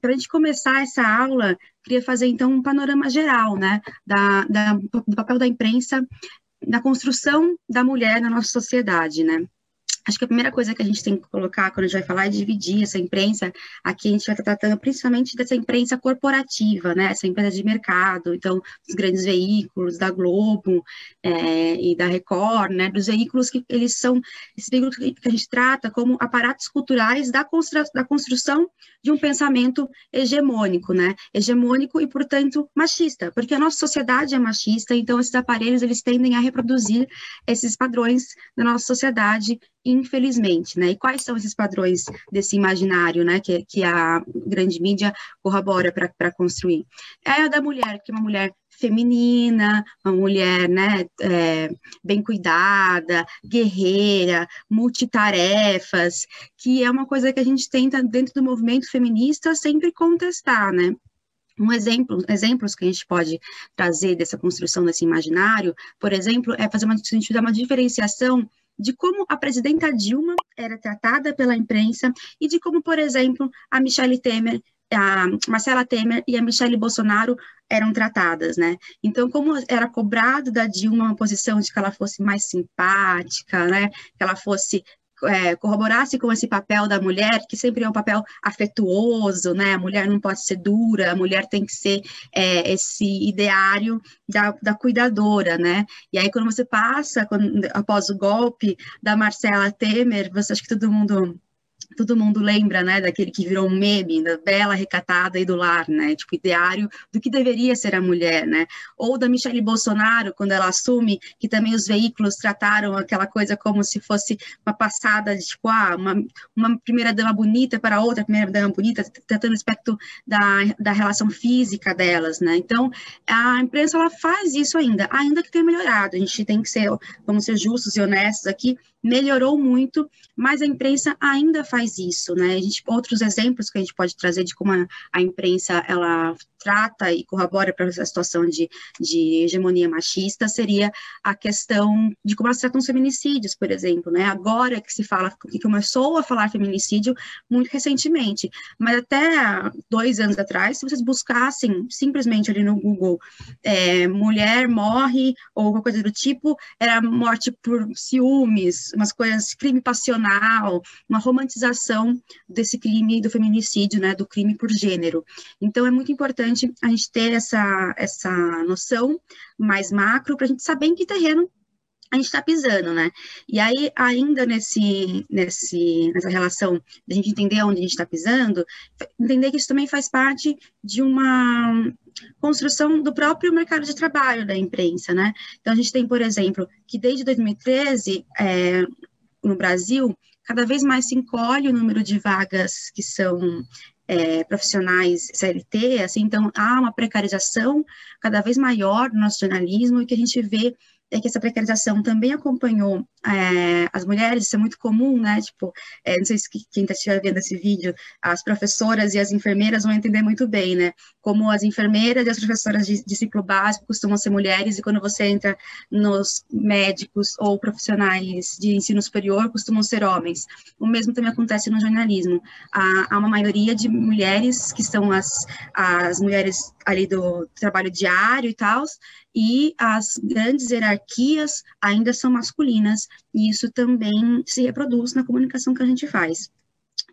Para a gente começar essa aula, queria fazer então um panorama geral, né, da, da, do papel da imprensa na construção da mulher na nossa sociedade, né. Acho que a primeira coisa que a gente tem que colocar quando a gente vai falar é dividir essa imprensa. Aqui a gente vai estar tratando principalmente dessa imprensa corporativa, né? Essa imprensa de mercado, então, dos grandes veículos, da Globo é, e da Record, né? Dos veículos que eles são, esses veículos que a gente trata como aparatos culturais da, constru, da construção de um pensamento hegemônico, né? Hegemônico e, portanto, machista, porque a nossa sociedade é machista, então esses aparelhos eles tendem a reproduzir esses padrões da nossa sociedade infelizmente, né? E quais são esses padrões desse imaginário, né, que, que a grande mídia corrobora para construir? É a da mulher, que é uma mulher feminina, uma mulher, né, é, bem cuidada, guerreira, multitarefas, que é uma coisa que a gente tenta, dentro do movimento feminista, sempre contestar, né? Um exemplo, exemplos que a gente pode trazer dessa construção desse imaginário, por exemplo, é fazer uma, uma diferenciação de como a presidenta Dilma era tratada pela imprensa e de como, por exemplo, a Michelle Temer, a Marcela Temer e a Michelle Bolsonaro eram tratadas, né? Então, como era cobrado da Dilma uma posição de que ela fosse mais simpática, né? Que ela fosse é, corroborasse com esse papel da mulher, que sempre é um papel afetuoso, né? A mulher não pode ser dura, a mulher tem que ser é, esse ideário da, da, cuidadora, né? E aí, quando você passa, quando, após o golpe da Marcela Temer, você acha que todo mundo todo mundo lembra, né, daquele que virou um meme, da bela, recatada e do lar, né, tipo, ideário do que deveria ser a mulher, né, ou da Michelle Bolsonaro, quando ela assume que também os veículos trataram aquela coisa como se fosse uma passada de, tipo, ah, uma, uma primeira dama bonita para outra primeira dama bonita, tratando o aspecto da, da relação física delas, né, então, a imprensa, ela faz isso ainda, ainda que tenha melhorado, a gente tem que ser, vamos ser justos e honestos aqui, melhorou muito, mas a imprensa ainda faz isso, né? A gente, outros exemplos que a gente pode trazer de como a, a imprensa ela trata e corrobora para essa situação de, de hegemonia machista seria a questão de como elas tratam os feminicídios, por exemplo, né? Agora que se fala, que começou a falar feminicídio muito recentemente, mas até dois anos atrás, se vocês buscassem simplesmente ali no Google é, mulher morre ou alguma coisa do tipo, era morte por ciúmes, umas coisas, crime passional, uma romantização desse crime do feminicídio, né? Do crime por gênero. Então é muito importante a gente ter essa, essa noção mais macro para a gente saber em que terreno a gente está pisando, né? E aí, ainda nesse, nesse, nessa relação de a gente entender onde a gente está pisando, entender que isso também faz parte de uma construção do próprio mercado de trabalho da imprensa, né? Então, a gente tem, por exemplo, que desde 2013, é, no Brasil, cada vez mais se encolhe o número de vagas que são é, profissionais CLT, assim, então há uma precarização cada vez maior do nosso jornalismo e que a gente vê é que essa precarização também acompanhou é, as mulheres, isso é muito comum, né? Tipo, é, não sei se quem está vendo esse vídeo, as professoras e as enfermeiras vão entender muito bem, né? Como as enfermeiras e as professoras de, de ciclo básico costumam ser mulheres, e quando você entra nos médicos ou profissionais de ensino superior, costumam ser homens. O mesmo também acontece no jornalismo. Há, há uma maioria de mulheres que são as, as mulheres ali do trabalho diário e tal, e as grandes hierarquias ainda são masculinas, e isso também se reproduz na comunicação que a gente faz.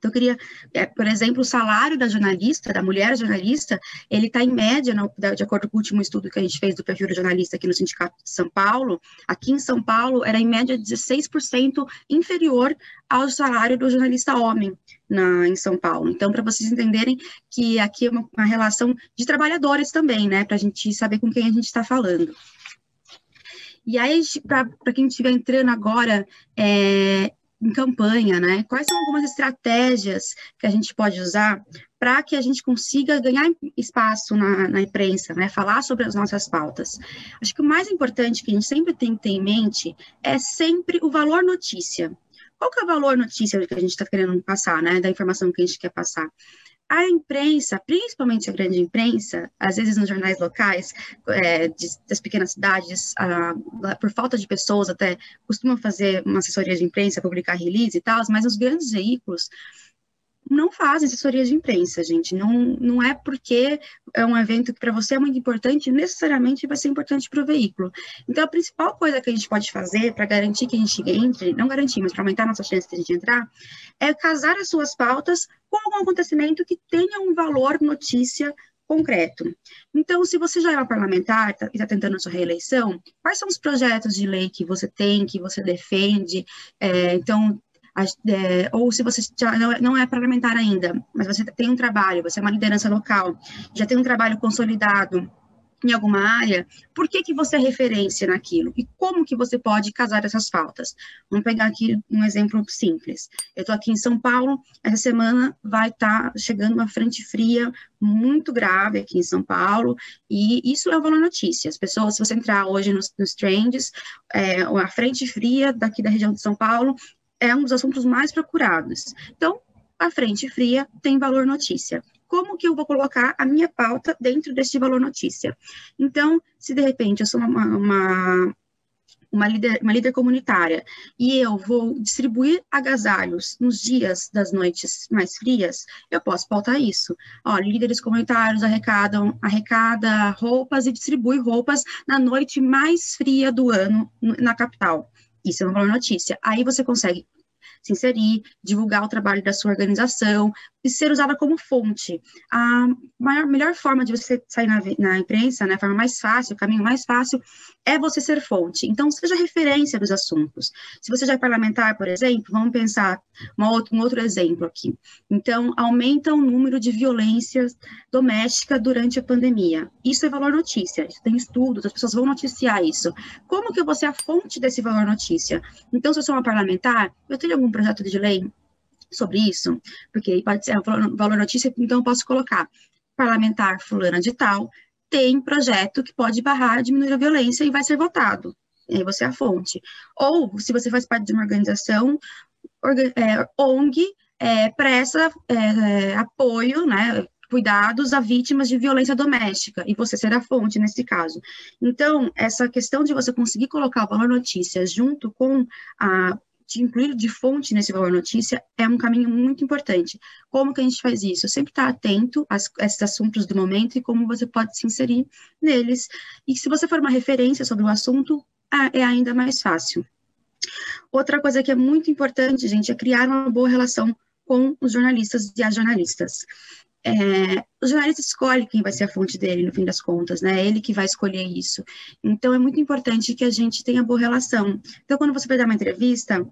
Então, eu queria, é, por exemplo, o salário da jornalista, da mulher jornalista, ele está em média, no, de acordo com o último estudo que a gente fez do perfil do jornalista aqui no Sindicato de São Paulo, aqui em São Paulo era em média 16% inferior ao salário do jornalista homem na, em São Paulo. Então, para vocês entenderem que aqui é uma, uma relação de trabalhadores também, né, para a gente saber com quem a gente está falando. E aí, para quem estiver entrando agora, é, em campanha, né? Quais são algumas estratégias que a gente pode usar para que a gente consiga ganhar espaço na, na, imprensa, né? Falar sobre as nossas pautas. Acho que o mais importante que a gente sempre tem que ter em mente é sempre o valor notícia. Qual que é o valor notícia que a gente está querendo passar, né? Da informação que a gente quer passar a imprensa, principalmente a grande imprensa, às vezes nos jornais locais é, de, das pequenas cidades, por falta de pessoas até costumam fazer uma assessoria de imprensa, publicar release e tal, mas os grandes veículos não fazem assessoria de imprensa, gente. Não, não é porque é um evento que para você é muito importante, necessariamente vai ser importante para o veículo. Então, a principal coisa que a gente pode fazer para garantir que a gente entre, não garantir, mas para aumentar a nossa chance de a gente entrar, é casar as suas pautas com algum acontecimento que tenha um valor notícia concreto. Então, se você já é uma parlamentar tá, e está tentando a sua reeleição, quais são os projetos de lei que você tem, que você defende? É, então, é, ou se você já não é, não é parlamentar ainda, mas você tem um trabalho, você é uma liderança local, já tem um trabalho consolidado em alguma área, por que, que você é referência naquilo? E como que você pode casar essas faltas? Vamos pegar aqui um exemplo simples. Eu estou aqui em São Paulo, essa semana vai estar tá chegando uma frente fria muito grave aqui em São Paulo, e isso é uma notícia. As pessoas, se você entrar hoje nos, nos trends, é, a frente fria daqui da região de São Paulo é um dos assuntos mais procurados. Então, a frente fria tem valor notícia. Como que eu vou colocar a minha pauta dentro deste valor notícia? Então, se de repente eu sou uma, uma, uma, líder, uma líder comunitária e eu vou distribuir agasalhos nos dias das noites mais frias, eu posso pautar isso. Ó, líderes comunitários arrecadam arrecada roupas e distribui roupas na noite mais fria do ano na capital. Isso é uma boa notícia. Aí você consegue se inserir, divulgar o trabalho da sua organização e ser usada como fonte. A maior, melhor forma de você sair na, na imprensa, né, a forma mais fácil, o caminho mais fácil, é você ser fonte. Então, seja referência dos assuntos. Se você já é parlamentar, por exemplo, vamos pensar outra, um outro exemplo aqui. Então, aumenta o número de violências domésticas durante a pandemia. Isso é valor notícia. Tem estudos, as pessoas vão noticiar isso. Como que eu vou ser a fonte desse valor notícia? Então, se eu sou uma parlamentar, eu tenho algum projeto de lei sobre isso, porque pode ser um valor notícia, então eu posso colocar parlamentar fulana de tal tem projeto que pode barrar, diminuir a violência e vai ser votado. E aí você é a fonte. Ou, se você faz parte de uma organização, é, ONG, é, presta é, apoio, né, cuidados a vítimas de violência doméstica, e você será a fonte nesse caso. Então, essa questão de você conseguir colocar o valor notícias junto com a de incluir de fonte nesse valor notícia é um caminho muito importante. Como que a gente faz isso? Sempre estar tá atento a esses assuntos do momento e como você pode se inserir neles. E se você for uma referência sobre o assunto, é ainda mais fácil. Outra coisa que é muito importante, gente, é criar uma boa relação com os jornalistas e as jornalistas é, o jornalista escolhe quem vai ser a fonte dele, no fim das contas, né? É ele que vai escolher isso. Então, é muito importante que a gente tenha boa relação. Então, quando você vai dar uma entrevista,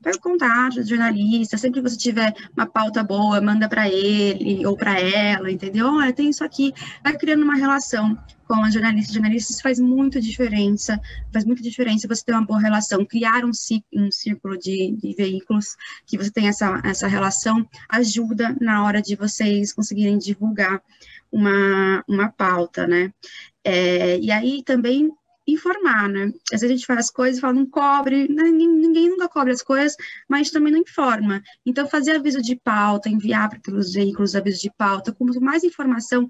pega o contato do jornalista, sempre que você tiver uma pauta boa, manda para ele ou para ela, entendeu? Olha, tem isso aqui. Vai criando uma relação com a jornalista. Jornalistas faz muita diferença, faz muita diferença você ter uma boa relação, criar um, um círculo de, de veículos que você tem essa, essa relação, ajuda na hora de vocês conseguirem divulgar uma, uma pauta, né? É, e aí também informar, né? Às vezes a gente faz coisas e fala, não cobre, né? ninguém nunca cobre as coisas, mas também não informa. Então, fazer aviso de pauta, enviar para os veículos aviso de pauta, com mais informação,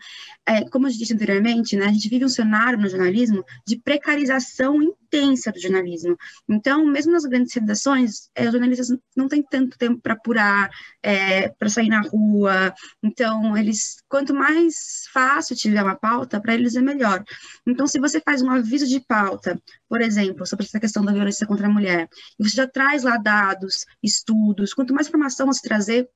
é, como eu disse anteriormente, né? A gente vive um cenário no jornalismo de precarização intensa do jornalismo. Então, mesmo nas grandes redações, é, os jornalistas não têm tanto tempo para apurar, é, para sair na rua. Então, eles, quanto mais fácil tiver uma pauta, para eles é melhor. Então, se você faz um aviso de pauta, por exemplo, sobre essa questão da violência contra a mulher, e você já traz lá dados, estudos, quanto mais informação você trazer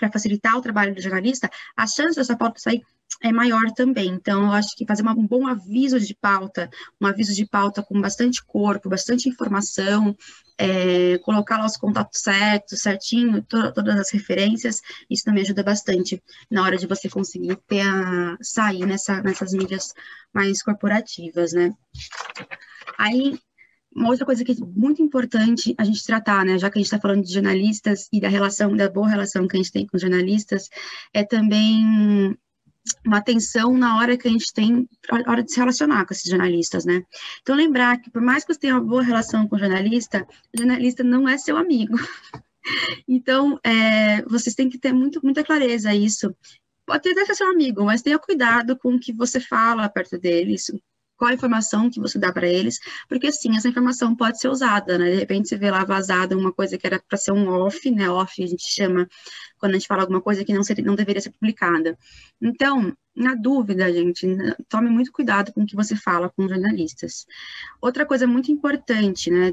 para facilitar o trabalho do jornalista, a chance dessa pauta sair é maior também. Então, eu acho que fazer uma, um bom aviso de pauta, um aviso de pauta com bastante corpo, bastante informação, é, colocar lá os contatos certos, certinho, to, todas as referências, isso também ajuda bastante na hora de você conseguir ter a, sair nessa, nessas mídias mais corporativas, né? Aí, uma outra coisa que é muito importante a gente tratar, né, já que a gente está falando de jornalistas e da relação, da boa relação que a gente tem com os jornalistas, é também uma atenção na hora que a gente tem, na hora de se relacionar com esses jornalistas, né? Então, lembrar que por mais que você tenha uma boa relação com o jornalista, o jornalista não é seu amigo. Então, é, vocês têm que ter muito, muita clareza isso. Pode até ser seu amigo, mas tenha cuidado com o que você fala perto deles, qual a informação que você dá para eles, porque assim, essa informação pode ser usada, né? De repente você vê lá vazada uma coisa que era para ser um off, né? Off a gente chama quando a gente fala alguma coisa que não, seria, não deveria ser publicada. Então, na dúvida, gente, tome muito cuidado com o que você fala com jornalistas. Outra coisa muito importante, né?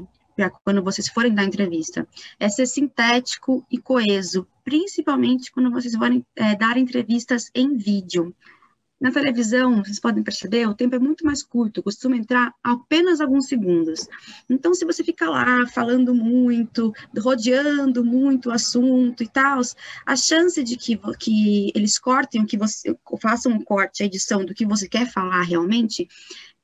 quando vocês forem dar entrevista, é ser sintético e coeso, principalmente quando vocês forem é, dar entrevistas em vídeo. Na televisão, vocês podem perceber, o tempo é muito mais curto, costuma entrar apenas alguns segundos. Então, se você fica lá falando muito, rodeando muito o assunto e tal, a chance de que, que eles cortem o que você, façam um corte, a edição do que você quer falar realmente,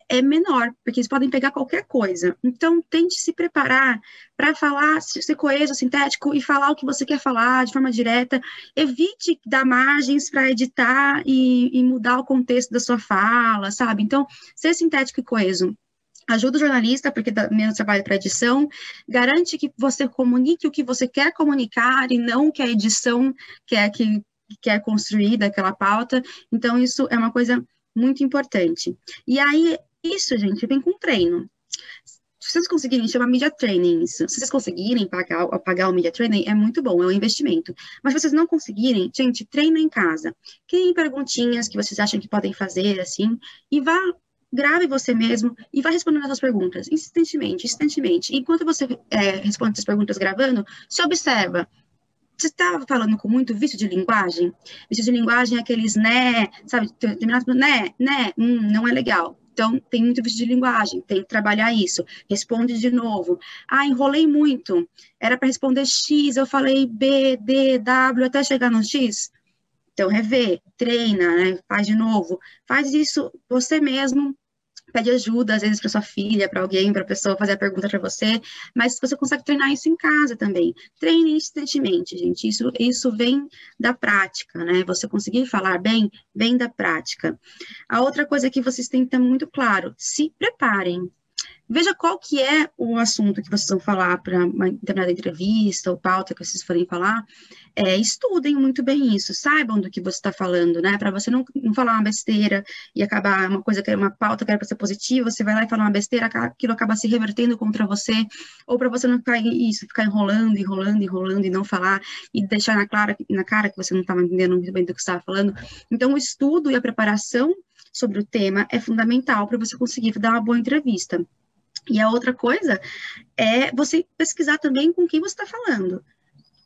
é menor, porque eles podem pegar qualquer coisa. Então, tente se preparar para falar, ser coeso, sintético e falar o que você quer falar de forma direta. Evite dar margens para editar e, e mudar o contexto da sua fala, sabe? Então, ser sintético e coeso ajuda o jornalista, porque dá menos trabalho para edição, garante que você comunique o que você quer comunicar e não o que a edição quer que quer construir daquela pauta. Então, isso é uma coisa muito importante. E aí, isso, gente, vem com treino. Se vocês conseguirem, chama media training isso. Se vocês conseguirem pagar, pagar o media training, é muito bom, é um investimento. Mas se vocês não conseguirem, gente, treina em casa. Criem perguntinhas que vocês acham que podem fazer, assim, e vá grave você mesmo e vá respondendo essas perguntas insistentemente, insistentemente. Enquanto você é, responde essas perguntas gravando, se observa. Você estava falando com muito vício de linguagem? Vício de linguagem é aqueles né, sabe, terminado né, né, hum, não é legal. Então, tem muito vício de linguagem, tem que trabalhar isso. Responde de novo. Ah, enrolei muito. Era para responder X, eu falei B, D, W, até chegar no X. Então, rever, treina, né? faz de novo. Faz isso você mesmo, pede ajuda, às vezes, para sua filha, para alguém, para a pessoa fazer a pergunta para você, mas você consegue treinar isso em casa também. Treine instantemente, gente. Isso, isso vem da prática, né? Você conseguir falar bem, vem da prática. A outra coisa que vocês têm que ter muito claro, se preparem. Veja qual que é o assunto que vocês vão falar para uma determinada entrevista ou pauta que vocês forem falar. É, estudem muito bem isso, saibam do que você está falando, né? Para você não, não falar uma besteira e acabar uma coisa que é uma pauta que era para ser positiva, você vai lá e fala uma besteira, aquilo acaba se revertendo contra você, ou para você não ficar isso, ficar enrolando, enrolando, enrolando e não falar e deixar na, clara, na cara que você não estava entendendo muito bem do que estava falando. Então, o estudo e a preparação sobre o tema é fundamental para você conseguir dar uma boa entrevista. E a outra coisa é você pesquisar também com quem você está falando.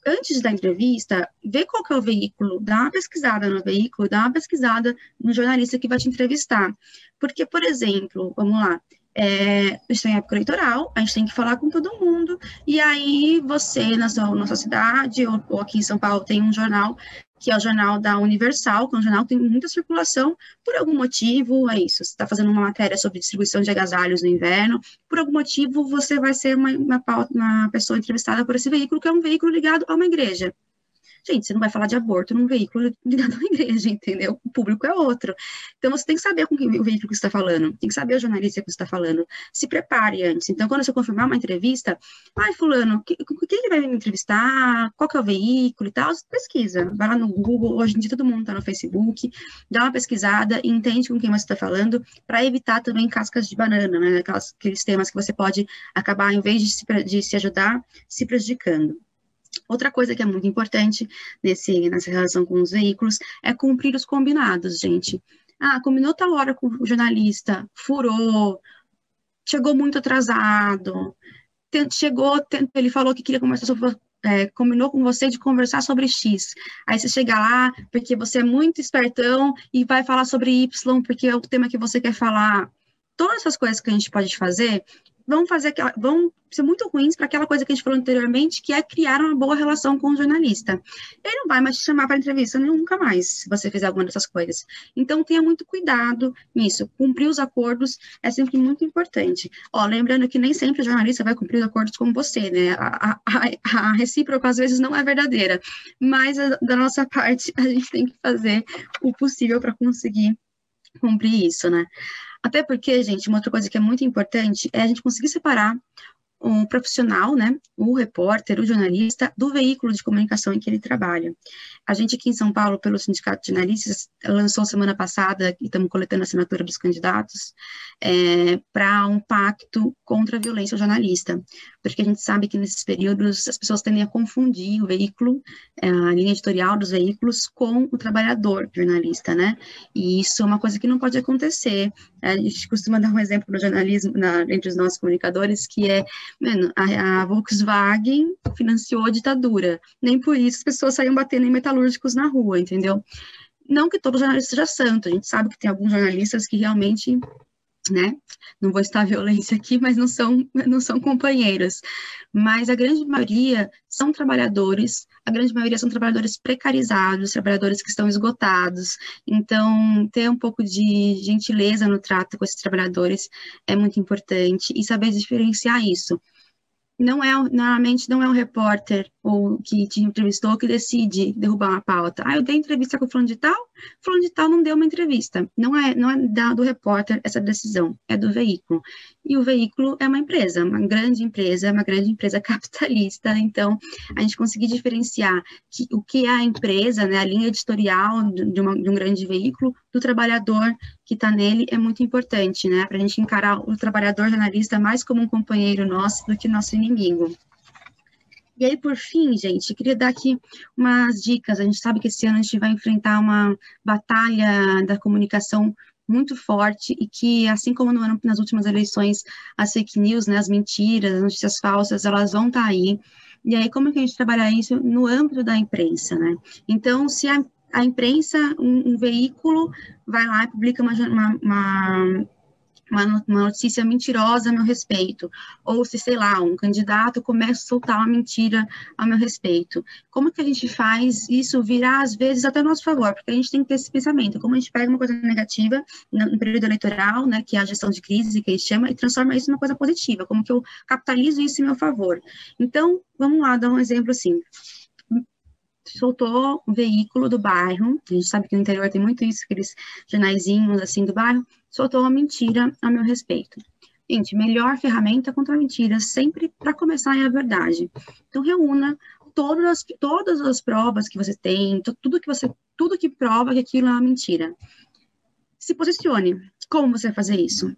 Antes da entrevista, vê qual é o veículo, dá uma pesquisada no veículo, dá uma pesquisada no jornalista que vai te entrevistar. Porque, por exemplo, vamos lá, é, gente tem época eleitoral, a gente tem que falar com todo mundo, e aí você, na sua, na sua cidade, ou, ou aqui em São Paulo, tem um jornal que é o jornal da Universal, que é um jornal que tem muita circulação, por algum motivo, é isso, você está fazendo uma matéria sobre distribuição de agasalhos no inverno, por algum motivo você vai ser uma, uma, uma pessoa entrevistada por esse veículo, que é um veículo ligado a uma igreja. Gente, você não vai falar de aborto num veículo ligado à igreja, entendeu? O público é outro. Então, você tem que saber com quem o veículo que você está falando, tem que saber o jornalista que você está falando. Se prepare antes. Então, quando você confirmar uma entrevista, ai, fulano, quem que vai me entrevistar? Qual que é o veículo e tal? Pesquisa. Vai lá no Google, hoje em dia todo mundo está no Facebook, dá uma pesquisada e entende com quem você está falando, para evitar também cascas de banana, né? Aquelas, aqueles temas que você pode acabar, em vez de se, de se ajudar, se prejudicando. Outra coisa que é muito importante nesse, nessa relação com os veículos é cumprir os combinados, gente. Ah, combinou tal hora com o jornalista, furou, chegou muito atrasado, chegou, ele falou que queria conversar sobre, é, combinou com você de conversar sobre X. Aí você chega lá, porque você é muito espertão e vai falar sobre Y, porque é o tema que você quer falar. Todas essas coisas que a gente pode fazer vão fazer aquela, vão ser muito ruins para aquela coisa que a gente falou anteriormente, que é criar uma boa relação com o jornalista. Ele não vai mais te chamar para entrevista nunca mais, se você fizer alguma dessas coisas. Então, tenha muito cuidado nisso. Cumprir os acordos é sempre muito importante. Ó, lembrando que nem sempre o jornalista vai cumprir os acordos com você, né? A, a, a recíproca, às vezes, não é verdadeira. Mas, a, da nossa parte, a gente tem que fazer o possível para conseguir cumprir isso, né? Até porque, gente, uma outra coisa que é muito importante é a gente conseguir separar um profissional, né, o repórter, o jornalista, do veículo de comunicação em que ele trabalha. A gente aqui em São Paulo, pelo Sindicato de Jornalistas, lançou semana passada, e estamos coletando a assinatura dos candidatos, é, para um pacto contra a violência jornalista, porque a gente sabe que nesses períodos as pessoas tendem a confundir o veículo, é, a linha editorial dos veículos, com o trabalhador jornalista, né, e isso é uma coisa que não pode acontecer. A gente costuma dar um exemplo no jornalismo, na, entre os nossos comunicadores, que é Mano, a, a, Volkswagen financiou a ditadura. Nem por isso as pessoas saíam batendo em metalúrgicos na rua, entendeu? Não que todo jornalista seja santo, a gente sabe que tem alguns jornalistas que realmente né? Não vou estar violência aqui, mas não são, não são companheiros. Mas a grande maioria são trabalhadores, a grande maioria são trabalhadores precarizados, trabalhadores que estão esgotados. Então, ter um pouco de gentileza no trato com esses trabalhadores é muito importante e saber diferenciar isso não é, normalmente não é um repórter ou que te entrevistou que decide derrubar uma pauta. Ah, eu dei entrevista com o fulano de tal, fulano de tal não deu uma entrevista. Não é, não é da, do repórter essa decisão, é do veículo. E o veículo é uma empresa, uma grande empresa, uma grande empresa capitalista. Então, a gente conseguir diferenciar que, o que é a empresa, né, a linha editorial de, uma, de um grande veículo, do trabalhador que está nele é muito importante, né? Para a gente encarar o trabalhador jornalista mais como um companheiro nosso do que nosso inimigo. E aí, por fim, gente, queria dar aqui umas dicas. A gente sabe que esse ano a gente vai enfrentar uma batalha da comunicação muito forte e que, assim como no ano, nas últimas eleições, as fake news, né, as mentiras, as notícias falsas, elas vão estar tá aí. E aí, como que a gente trabalhar isso no âmbito da imprensa, né? Então, se a a imprensa, um, um veículo, vai lá e publica uma, uma, uma uma, notícia mentirosa a meu respeito, ou se, sei lá, um candidato começa a soltar uma mentira a meu respeito. Como que a gente faz isso virar, às vezes, até nosso favor? Porque a gente tem que ter esse pensamento, como a gente pega uma coisa negativa no período eleitoral, né, que é a gestão de crise, que a gente chama, e transforma isso numa coisa positiva, como que eu capitalizo isso em meu favor. Então, vamos lá, dar um exemplo assim soltou um veículo do bairro, a gente sabe que no interior tem muito isso, aqueles jornaizinhos assim do bairro, soltou uma mentira a meu respeito. Gente, melhor ferramenta contra a mentira, sempre para começar é a verdade. Então, reúna todas as, todas as provas que você tem, tudo que você, tudo que prova que aquilo é uma mentira. Se posicione. Como você vai fazer isso?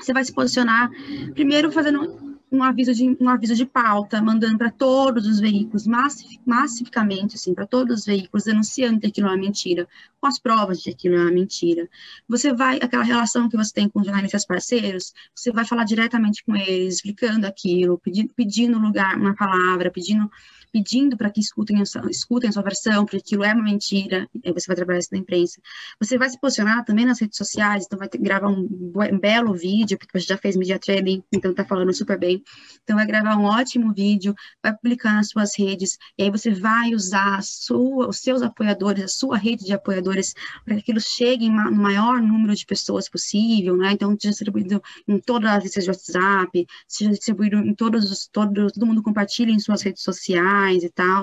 Você vai se posicionar primeiro fazendo um aviso de, um aviso de pauta, mandando para todos os veículos, massif, massificamente, assim, para todos os veículos, denunciando que aquilo é uma mentira, com as provas de que aquilo é uma mentira. Você vai, aquela relação que você tem com os jornalistas parceiros, você vai falar diretamente com eles, explicando aquilo, pedindo, pedindo lugar, uma palavra, pedindo pedindo para que escutem a, sua, escutem a sua versão, porque aquilo é uma mentira, você vai trabalhar isso na imprensa. Você vai se posicionar também nas redes sociais, então vai ter, gravar um, um, belo vídeo, porque você já fez media training, então está falando super bem. Então vai gravar um ótimo vídeo, vai publicar nas suas redes, e aí você vai usar sua, os seus apoiadores, a sua rede de apoiadores, para que aquilo chegue no maior número de pessoas possível, né? Então, distribuído em todas as listas de WhatsApp, seja distribuído em todos os, todos, todo mundo compartilha em suas redes sociais, e tal.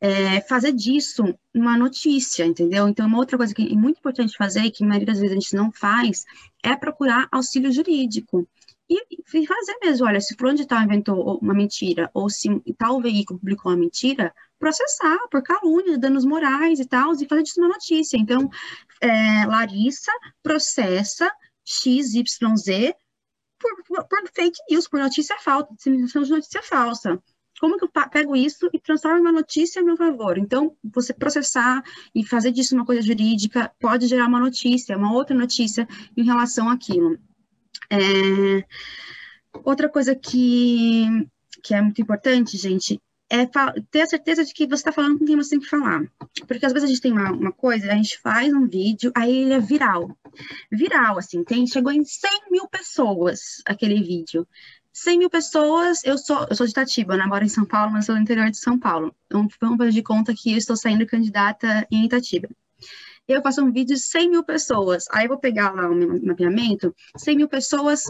é, fazer disso uma notícia, entendeu? Então, uma outra coisa que é muito importante fazer, e que a maioria das vezes a gente não faz, é procurar auxílio jurídico. E, e fazer mesmo, olha, se fulano de tal inventou uma mentira, ou se tal veículo publicou uma mentira, processar por calúnia, danos morais e tal, e fazer disso uma notícia. Então, é, Larissa processa XYZ por, por, por, fake news, por notícia falsa, disseminação de notícia falsa. Como que eu pego isso e transformo uma notícia a meu favor? Então, você processar e fazer disso uma coisa jurídica pode gerar uma notícia, uma outra notícia em relação àquilo. É... Outra coisa que, que é muito importante, gente, é ter a certeza de que você está falando com quem você tem que falar. Porque às vezes a gente tem uma, uma, coisa, a gente faz um vídeo, aí ele é viral. Viral, assim, tem, chegou em 100 mil pessoas aquele vídeo. 100 mil pessoas, eu sou, eu sou de Itatiba, eu moro em São Paulo, mas sou do interior de São Paulo. Então, vamos fazer de conta que eu estou saindo candidata em Itatiba. Eu faço um vídeo de 100 mil pessoas, aí eu vou pegar lá o meu mapeamento, 100 mil pessoas,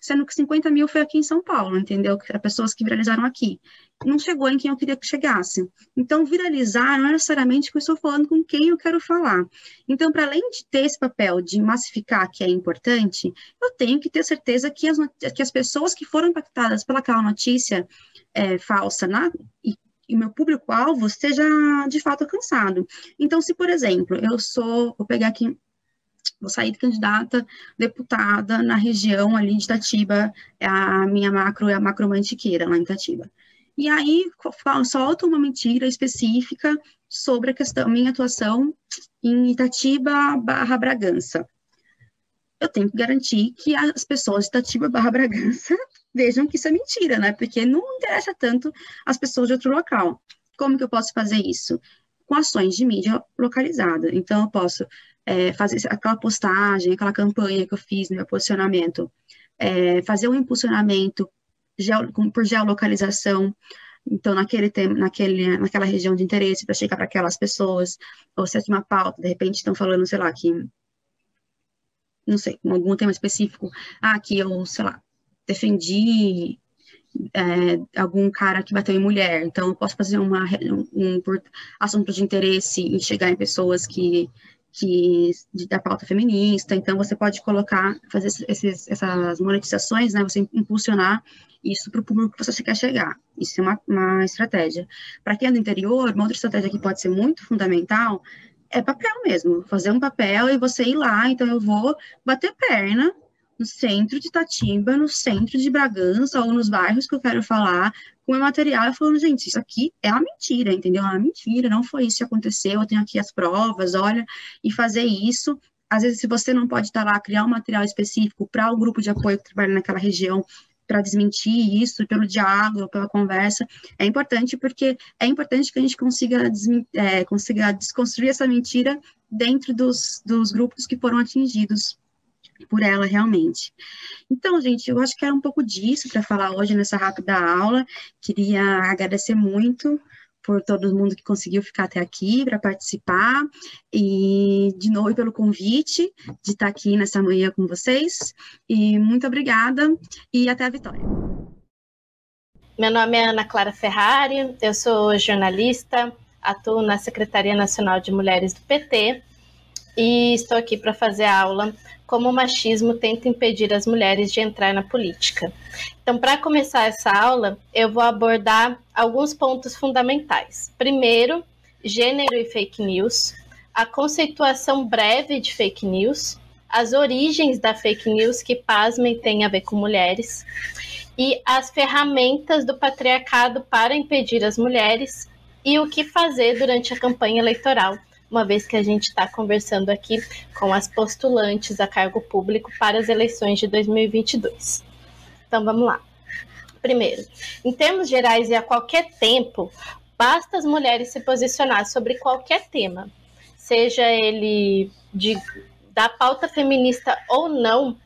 sendo que 50 mil foi aqui em São Paulo, entendeu? Pessoas que viralizaram aqui não chegou em quem eu queria que chegasse. Então, viralizar não é necessariamente que eu estou falando com quem eu quero falar. Então, para além de ter esse papel de massificar que é importante, eu tenho que ter certeza que as, que as pessoas que foram impactadas pelaquela notícia é, falsa na, e e meu público-alvo seja de fato alcançado. Então, se, por exemplo, eu sou, vou pegar aqui, vou sair candidata deputada na região ali de Itatiba, a minha macro é a macro mantiqueira, lá em Itatiba. E aí solta uma mentira específica sobre a questão, minha atuação em Itatiba barra Bragança. Eu tenho que garantir que as pessoas de Itatiba barra Bragança vejam que isso é mentira, né? Porque não interessa tanto as pessoas de outro local. Como que eu posso fazer isso? Com ações de mídia localizada. Então, eu posso é, fazer aquela postagem, aquela campanha que eu fiz no meu posicionamento, é, fazer um impulsionamento por geolocalização, então naquele naquele, naquela região de interesse para chegar para aquelas pessoas, ou se é uma pauta, de repente estão falando, sei lá, que não sei, algum tema específico, ah, que eu, sei lá, defendi é, algum cara que bateu em mulher, então eu posso fazer uma, um, um assunto de interesse e chegar em pessoas que que da pauta feminista, então você pode colocar, fazer esses, essas monetizações, né, você impulsionar isso para o público que você quer chegar. Isso é uma, uma estratégia. Para quem é do interior, uma outra estratégia que pode ser muito fundamental é papel mesmo, fazer um papel e você ir lá, então eu vou bater perna no centro de Tatiba, no centro de Bragança ou nos bairros que eu quero falar, com o material falando, gente, isso aqui é uma mentira, entendeu? É uma mentira, não foi isso que aconteceu, eu tenho aqui as provas, olha, e fazer isso. Às vezes, se você não pode estar lá, criar um material específico para o grupo de apoio que trabalha naquela região, para desmentir isso, pelo diálogo, pela conversa, é importante porque é importante que a gente consiga, é, consiga desconstruir essa mentira dentro dos, dos grupos que foram atingidos por ela realmente. Então, gente, eu acho que era um pouco disso para falar hoje nessa rápida aula. Queria agradecer muito por todo mundo que conseguiu ficar até aqui para participar e de novo pelo convite de estar aqui nessa manhã com vocês. E muito obrigada e até a vitória. Meu nome é Ana Clara Ferrari, eu sou jornalista, atuo na Secretaria Nacional de Mulheres do PT e estou aqui para fazer a aula como o machismo tenta impedir as mulheres de entrar na política. Então, para começar essa aula, eu vou abordar alguns pontos fundamentais. Primeiro, gênero e fake news, a conceituação breve de fake news, as origens da fake news que, pasmem, tem a ver com mulheres, e as ferramentas do patriarcado para impedir as mulheres e o que fazer durante a campanha eleitoral uma vez que a gente está conversando aqui com as postulantes a cargo público para as eleições de 2022. Então vamos lá. Primeiro, em termos gerais e a qualquer tempo, basta as mulheres se posicionar sobre qualquer tema, seja ele de, da pauta feminista ou não,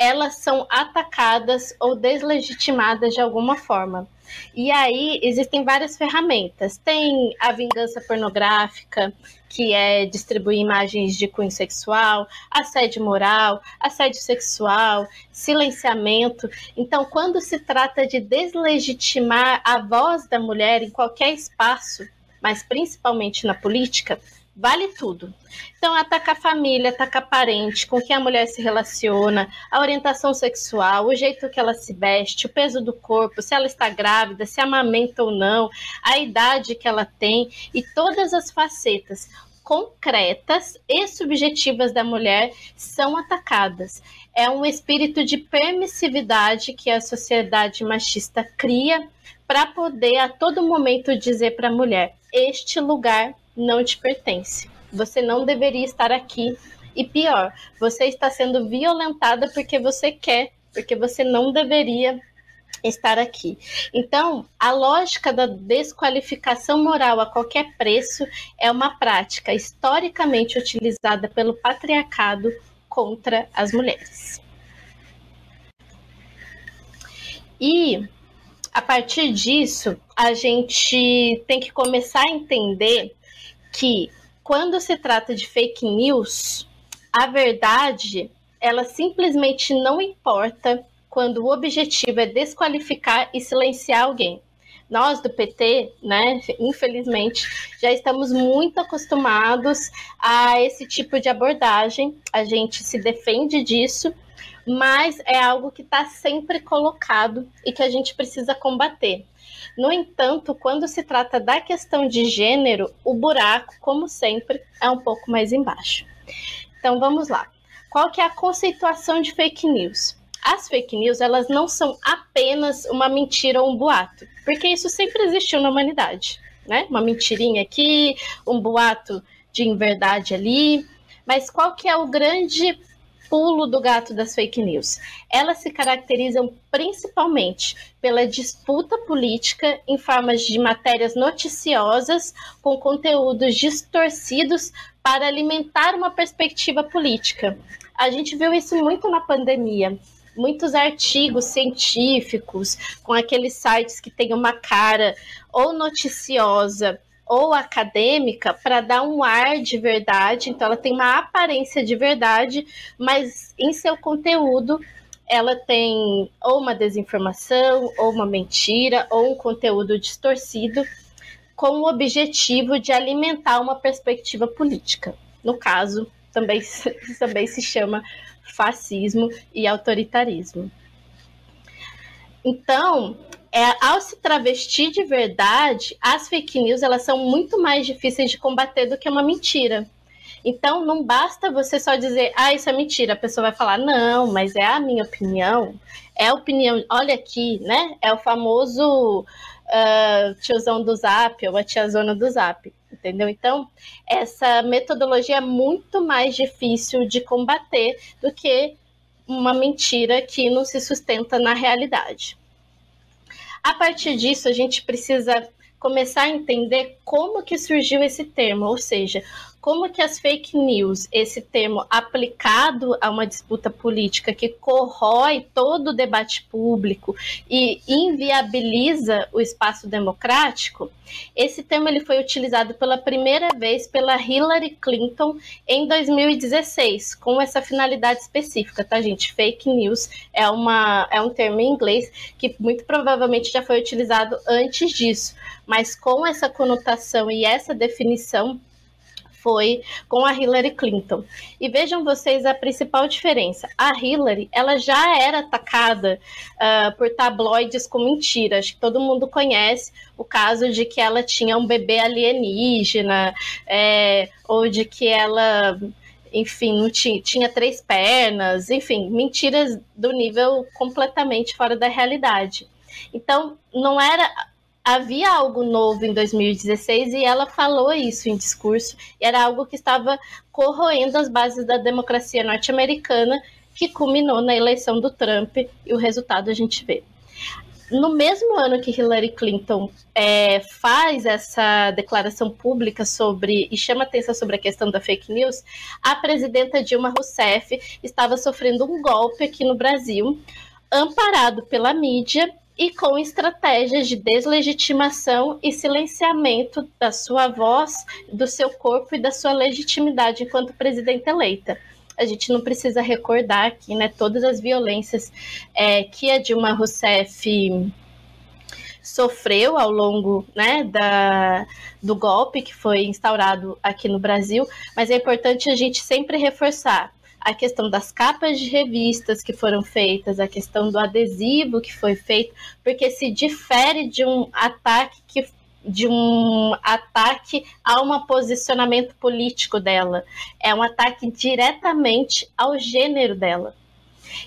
elas são atacadas ou deslegitimadas de alguma forma. E aí existem várias ferramentas. Tem a vingança pornográfica, que é distribuir imagens de cunho sexual, assédio moral, assédio sexual, silenciamento. Então, quando se trata de deslegitimar a voz da mulher em qualquer espaço, mas principalmente na política, vale tudo. Então, ataca a família, ataca parente, com quem a mulher se relaciona, a orientação sexual, o jeito que ela se veste, o peso do corpo, se ela está grávida, se amamenta ou não, a idade que ela tem e todas as facetas concretas e subjetivas da mulher são atacadas. É um espírito de permissividade que a sociedade machista cria para poder a todo momento dizer para a mulher: este lugar não te pertence. Você não deveria estar aqui. E pior, você está sendo violentada porque você quer, porque você não deveria estar aqui. Então, a lógica da desqualificação moral a qualquer preço é uma prática historicamente utilizada pelo patriarcado contra as mulheres. E a partir disso, a gente tem que começar a entender que quando se trata de fake news, a verdade ela simplesmente não importa quando o objetivo é desqualificar e silenciar alguém. Nós do PT, né, infelizmente, já estamos muito acostumados a esse tipo de abordagem. A gente se defende disso, mas é algo que está sempre colocado e que a gente precisa combater. No entanto, quando se trata da questão de gênero, o buraco, como sempre, é um pouco mais embaixo. Então vamos lá. Qual que é a conceituação de fake news? as fake news elas não são apenas uma mentira ou um boato, porque isso sempre existiu na humanidade, né? Uma mentirinha aqui, um boato de inverdade ali. Mas qual que é o grande pulo do gato das fake news? Elas se caracterizam principalmente pela disputa política em formas de matérias noticiosas com conteúdos distorcidos para alimentar uma perspectiva política. A gente viu isso muito na pandemia muitos artigos científicos com aqueles sites que têm uma cara ou noticiosa ou acadêmica para dar um ar de verdade. Então, ela tem uma aparência de verdade, mas em seu conteúdo ela tem ou uma desinformação, ou uma mentira, ou um conteúdo distorcido, com o objetivo de alimentar uma perspectiva política. No caso, também, também se chama fascismo e autoritarismo. Então, é, ao se travestir de verdade, as fake news elas são muito mais difíceis de combater do que uma mentira. Então, não basta você só dizer, ah, isso é mentira. A pessoa vai falar, não, mas é a minha opinião. É a opinião, olha aqui, né? É o famoso uh, tiozão do zap ou a tiazona do zap entendeu? Então, essa metodologia é muito mais difícil de combater do que uma mentira que não se sustenta na realidade. A partir disso, a gente precisa começar a entender como que surgiu esse termo, ou seja, como que as fake news, esse termo aplicado a uma disputa política que corrói todo o debate público e inviabiliza o espaço democrático, esse termo ele foi utilizado pela primeira vez pela Hillary Clinton em 2016, com essa finalidade específica, tá, gente? Fake news é, uma, é um termo em inglês que muito provavelmente já foi utilizado antes disso, mas com essa conotação e essa definição foi com a Hillary Clinton. E vejam vocês a principal diferença. A Hillary, ela já era atacada uh, por tabloides com mentiras. Todo mundo conhece o caso de que ela tinha um bebê alienígena, é, ou de que ela enfim, tinha, tinha três pernas, enfim, mentiras do nível completamente fora da realidade. Então, não era havia algo novo em 2016 e ela falou isso em discurso, e era algo que estava corroendo as bases da democracia norte-americana, que culminou na eleição do Trump, e o resultado a gente vê. No mesmo ano que Hillary Clinton é, faz essa declaração pública sobre e chama atenção sobre a questão da fake news, a presidenta Dilma Rousseff estava sofrendo um golpe aqui no Brasil, amparado pela mídia e com estratégias de deslegitimação e silenciamento da sua voz, do seu corpo e da sua legitimidade enquanto presidente eleita. A gente não precisa recordar aqui, né, todas as violências é, que a Dilma Rousseff sofreu ao longo né, da, do golpe que foi instaurado aqui no Brasil, mas é importante a gente sempre reforçar a questão das capas de revistas que foram feitas, a questão do adesivo que foi feito, porque se difere de um ataque que de um ataque a um posicionamento político dela. É um ataque diretamente ao gênero dela.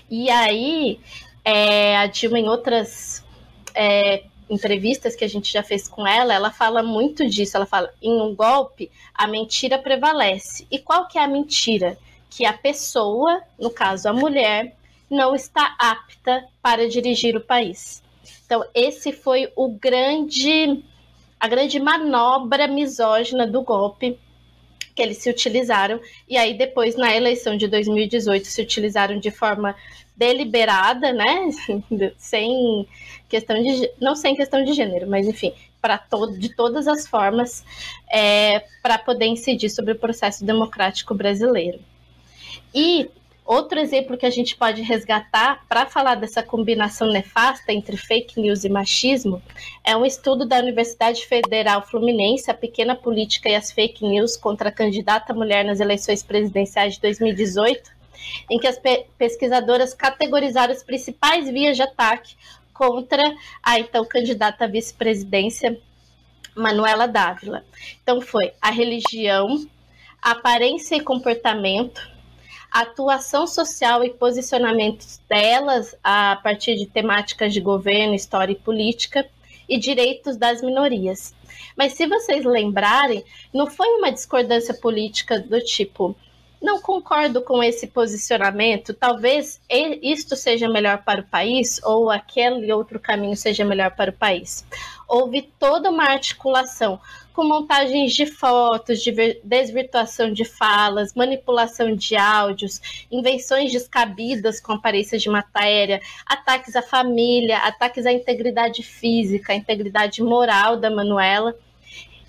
E aí, é, a Dilma, em outras é, entrevistas que a gente já fez com ela, ela fala muito disso. Ela fala: em um golpe, a mentira prevalece. E qual que é a mentira? Que a pessoa, no caso a mulher, não está apta para dirigir o país. Então, esse foi o grande a grande manobra misógina do golpe que eles se utilizaram e aí depois na eleição de 2018 se utilizaram de forma deliberada, né, sem questão de não sem questão de gênero, mas enfim, para de todas as formas é, para poder incidir sobre o processo democrático brasileiro. E outro exemplo que a gente pode resgatar para falar dessa combinação nefasta entre fake news e machismo é um estudo da Universidade Federal Fluminense, a pequena política e as fake news contra a candidata mulher nas eleições presidenciais de 2018, em que as pe pesquisadoras categorizaram as principais vias de ataque contra a então candidata à vice-presidência Manuela Dávila. Então foi a religião, a aparência e comportamento, atuação social e posicionamentos delas a partir de temáticas de governo, história e política e direitos das minorias. Mas se vocês lembrarem, não foi uma discordância política do tipo não concordo com esse posicionamento, talvez isto seja melhor para o país ou aquele outro caminho seja melhor para o país. Houve toda uma articulação com montagens de fotos, de desvirtuação de falas, manipulação de áudios, invenções descabidas com aparências de matéria, ataques à família, ataques à integridade física, à integridade moral da Manuela.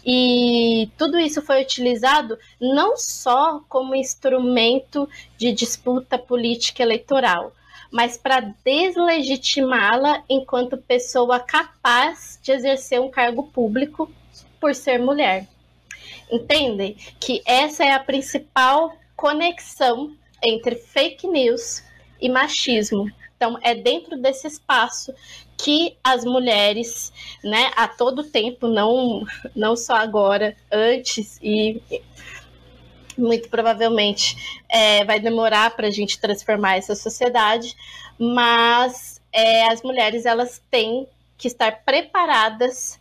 E tudo isso foi utilizado não só como instrumento de disputa política eleitoral, mas para deslegitimá-la enquanto pessoa capaz de exercer um cargo público por ser mulher. Entendem que essa é a principal conexão entre fake news e machismo. Então, é dentro desse espaço que as mulheres, né, a todo tempo, não, não só agora, antes e muito provavelmente é, vai demorar para a gente transformar essa sociedade, mas é, as mulheres elas têm que estar preparadas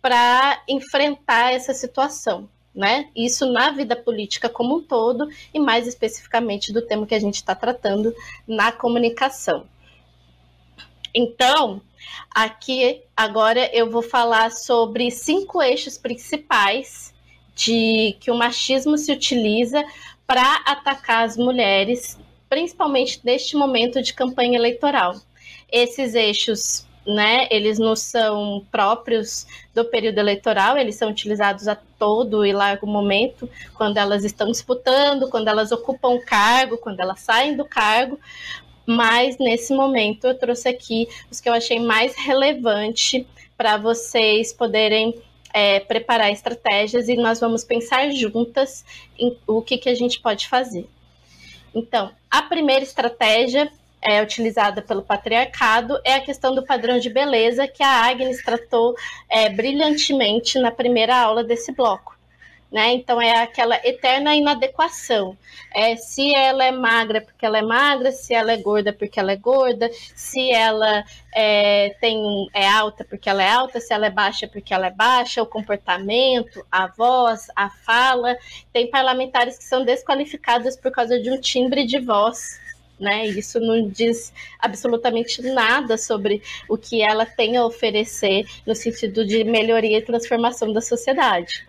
para enfrentar essa situação, né? Isso na vida política como um todo e mais especificamente do tema que a gente está tratando na comunicação. Então, aqui agora eu vou falar sobre cinco eixos principais de que o machismo se utiliza para atacar as mulheres, principalmente neste momento de campanha eleitoral. Esses eixos, né, eles não são próprios do período eleitoral, eles são utilizados a todo e largo momento, quando elas estão disputando, quando elas ocupam cargo, quando elas saem do cargo, mas nesse momento eu trouxe aqui os que eu achei mais relevante para vocês poderem é, preparar estratégias e nós vamos pensar juntas em o que, que a gente pode fazer. Então, a primeira estratégia é, utilizada pelo patriarcado é a questão do padrão de beleza que a Agnes tratou é, brilhantemente na primeira aula desse bloco né? Então é aquela eterna inadequação. É se ela é magra porque ela é magra, se ela é gorda porque ela é gorda, se ela é, tem é alta porque ela é alta, se ela é baixa porque ela é baixa, o comportamento, a voz, a fala. Tem parlamentares que são desqualificados por causa de um timbre de voz. Né? Isso não diz absolutamente nada sobre o que ela tem a oferecer no sentido de melhoria e transformação da sociedade.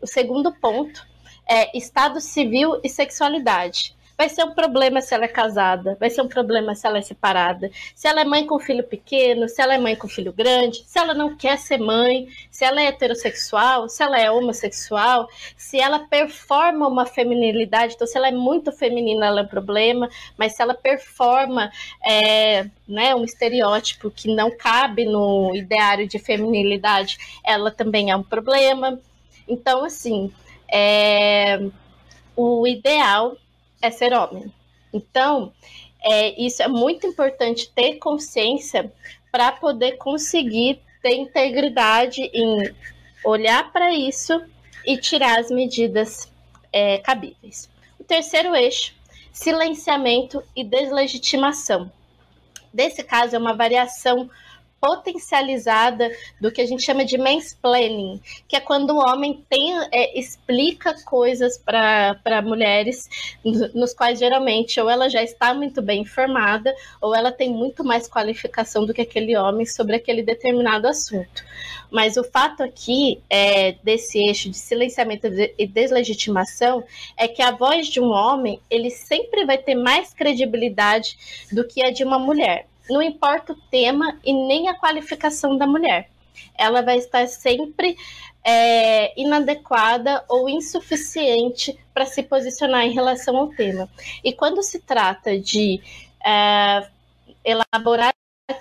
O segundo ponto é Estado civil e sexualidade. Vai ser um problema se ela é casada, vai ser um problema se ela é separada, se ela é mãe com filho pequeno, se ela é mãe com filho grande, se ela não quer ser mãe, se ela é heterossexual, se ela é homossexual, se ela performa uma feminilidade, então se ela é muito feminina, ela é um problema, mas se ela performa é, né, um estereótipo que não cabe no ideário de feminilidade, ela também é um problema. Então, assim, é, o ideal é ser homem. Então, é, isso é muito importante ter consciência para poder conseguir ter integridade em olhar para isso e tirar as medidas é, cabíveis. O terceiro eixo, silenciamento e deslegitimação. Desse caso, é uma variação potencializada do que a gente chama de mansplaining, que é quando o homem tem, é, explica coisas para mulheres, nos quais geralmente ou ela já está muito bem informada, ou ela tem muito mais qualificação do que aquele homem sobre aquele determinado assunto. Mas o fato aqui é, desse eixo de silenciamento e deslegitimação é que a voz de um homem ele sempre vai ter mais credibilidade do que a de uma mulher não importa o tema e nem a qualificação da mulher. Ela vai estar sempre é, inadequada ou insuficiente para se posicionar em relação ao tema. E quando se trata de é, elaborar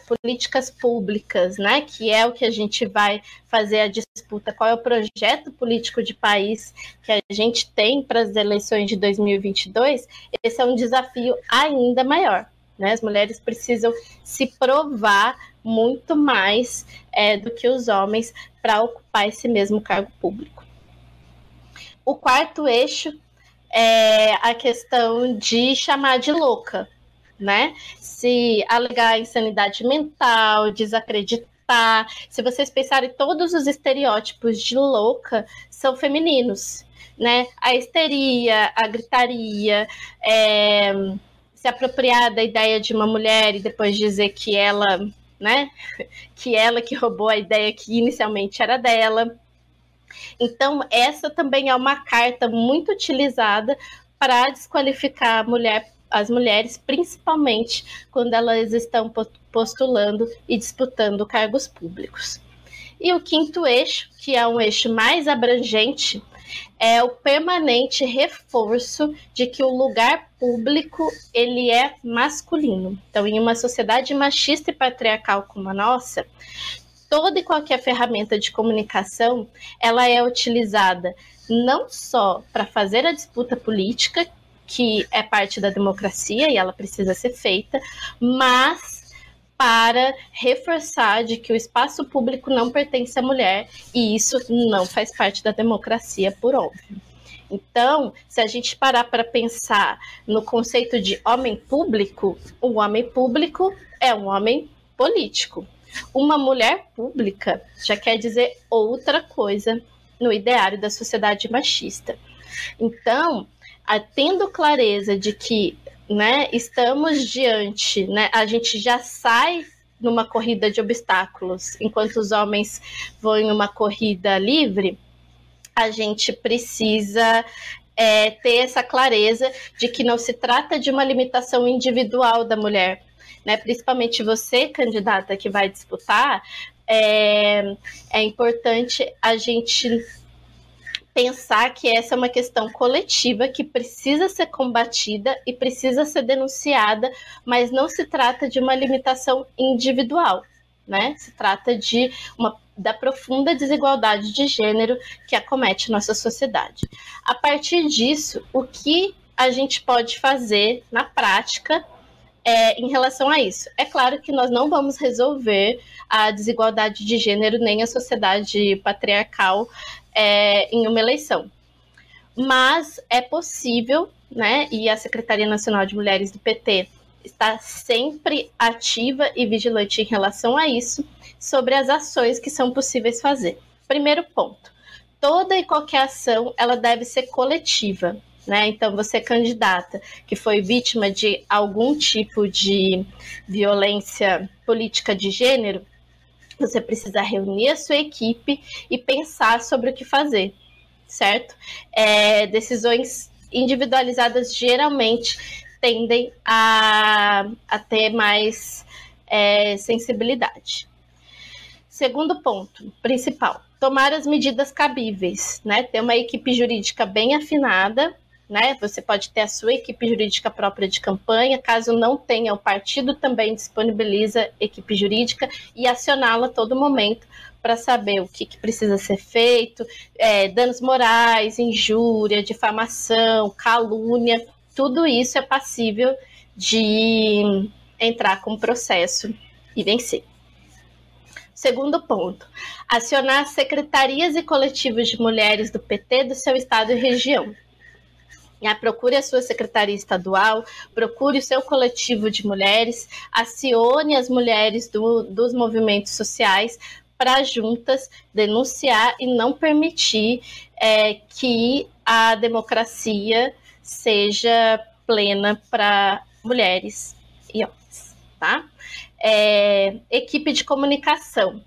políticas públicas, né, que é o que a gente vai fazer a disputa, qual é o projeto político de país que a gente tem para as eleições de 2022, esse é um desafio ainda maior. Né? As mulheres precisam se provar muito mais é, do que os homens para ocupar esse mesmo cargo público. O quarto eixo é a questão de chamar de louca, né? Se alegar insanidade mental, desacreditar. Se vocês pensarem, todos os estereótipos de louca são femininos, né? A histeria, a gritaria, é se apropriar da ideia de uma mulher e depois dizer que ela, né, que ela que roubou a ideia que inicialmente era dela. Então, essa também é uma carta muito utilizada para desqualificar mulher, as mulheres, principalmente quando elas estão postulando e disputando cargos públicos. E o quinto eixo, que é um eixo mais abrangente, é o permanente reforço de que o lugar público ele é masculino. Então, em uma sociedade machista e patriarcal como a nossa, toda e qualquer ferramenta de comunicação ela é utilizada não só para fazer a disputa política, que é parte da democracia e ela precisa ser feita, mas para reforçar de que o espaço público não pertence à mulher e isso não faz parte da democracia, por óbvio. Então, se a gente parar para pensar no conceito de homem público, o homem público é um homem político. Uma mulher pública já quer dizer outra coisa no ideário da sociedade machista. Então, tendo clareza de que né, estamos diante, né, a gente já sai numa corrida de obstáculos, enquanto os homens vão em uma corrida livre, a gente precisa é, ter essa clareza de que não se trata de uma limitação individual da mulher, né? Principalmente você, candidata, que vai disputar, é, é importante a gente pensar que essa é uma questão coletiva que precisa ser combatida e precisa ser denunciada, mas não se trata de uma limitação individual, né? Se trata de uma da profunda desigualdade de gênero que acomete nossa sociedade. A partir disso, o que a gente pode fazer na prática é, em relação a isso. É claro que nós não vamos resolver a desigualdade de gênero nem a sociedade patriarcal é, em uma eleição. Mas é possível, né? E a Secretaria Nacional de Mulheres do PT está sempre ativa e vigilante em relação a isso, sobre as ações que são possíveis fazer. Primeiro ponto: toda e qualquer ação ela deve ser coletiva. Né? Então, você é candidata que foi vítima de algum tipo de violência política de gênero, você precisa reunir a sua equipe e pensar sobre o que fazer, certo? É, decisões individualizadas geralmente tendem a, a ter mais é, sensibilidade. Segundo ponto, principal, tomar as medidas cabíveis, né? Ter uma equipe jurídica bem afinada, né? Você pode ter a sua equipe jurídica própria de campanha, caso não tenha, o partido também disponibiliza equipe jurídica e acioná-la a todo momento para saber o que, que, precisa ser feito, é, danos morais, injúria, difamação, calúnia, tudo isso é passível de entrar com processo e vencer. Segundo ponto, acionar secretarias e coletivos de mulheres do PT do seu estado e região. Procure a sua secretaria estadual, procure o seu coletivo de mulheres, acione as mulheres do, dos movimentos sociais para juntas denunciar e não permitir é, que a democracia seja plena para mulheres e homens, tá? É, equipe de comunicação.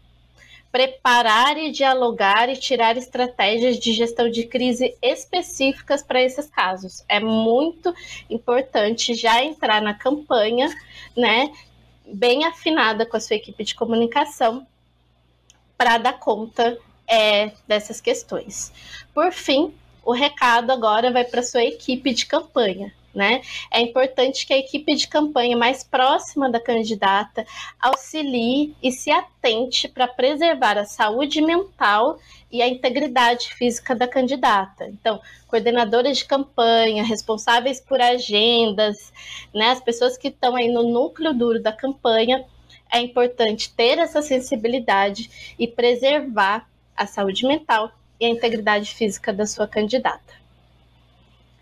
Preparar e dialogar e tirar estratégias de gestão de crise específicas para esses casos. É muito importante já entrar na campanha, né? Bem afinada com a sua equipe de comunicação para dar conta é, dessas questões. Por fim, o recado agora vai para sua equipe de campanha. Né? É importante que a equipe de campanha mais próxima da candidata auxilie e se atente para preservar a saúde mental e a integridade física da candidata. Então, coordenadoras de campanha, responsáveis por agendas, né, as pessoas que estão aí no núcleo duro da campanha, é importante ter essa sensibilidade e preservar a saúde mental e a integridade física da sua candidata.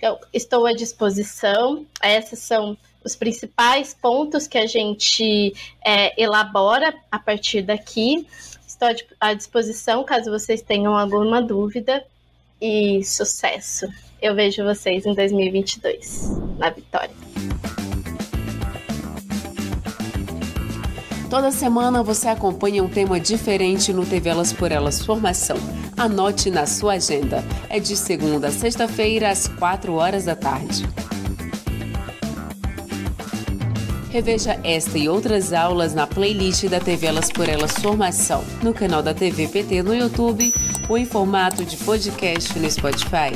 Eu estou à disposição, esses são os principais pontos que a gente é, elabora a partir daqui. Estou à disposição caso vocês tenham alguma dúvida e sucesso. Eu vejo vocês em 2022 na vitória. Toda semana você acompanha um tema diferente no TV Elas por Elas Formação. Anote na sua agenda. É de segunda a sexta-feira, às 4 horas da tarde. Reveja esta e outras aulas na playlist da TV Elas por Elas Formação, no canal da TV PT no YouTube ou em formato de podcast no Spotify.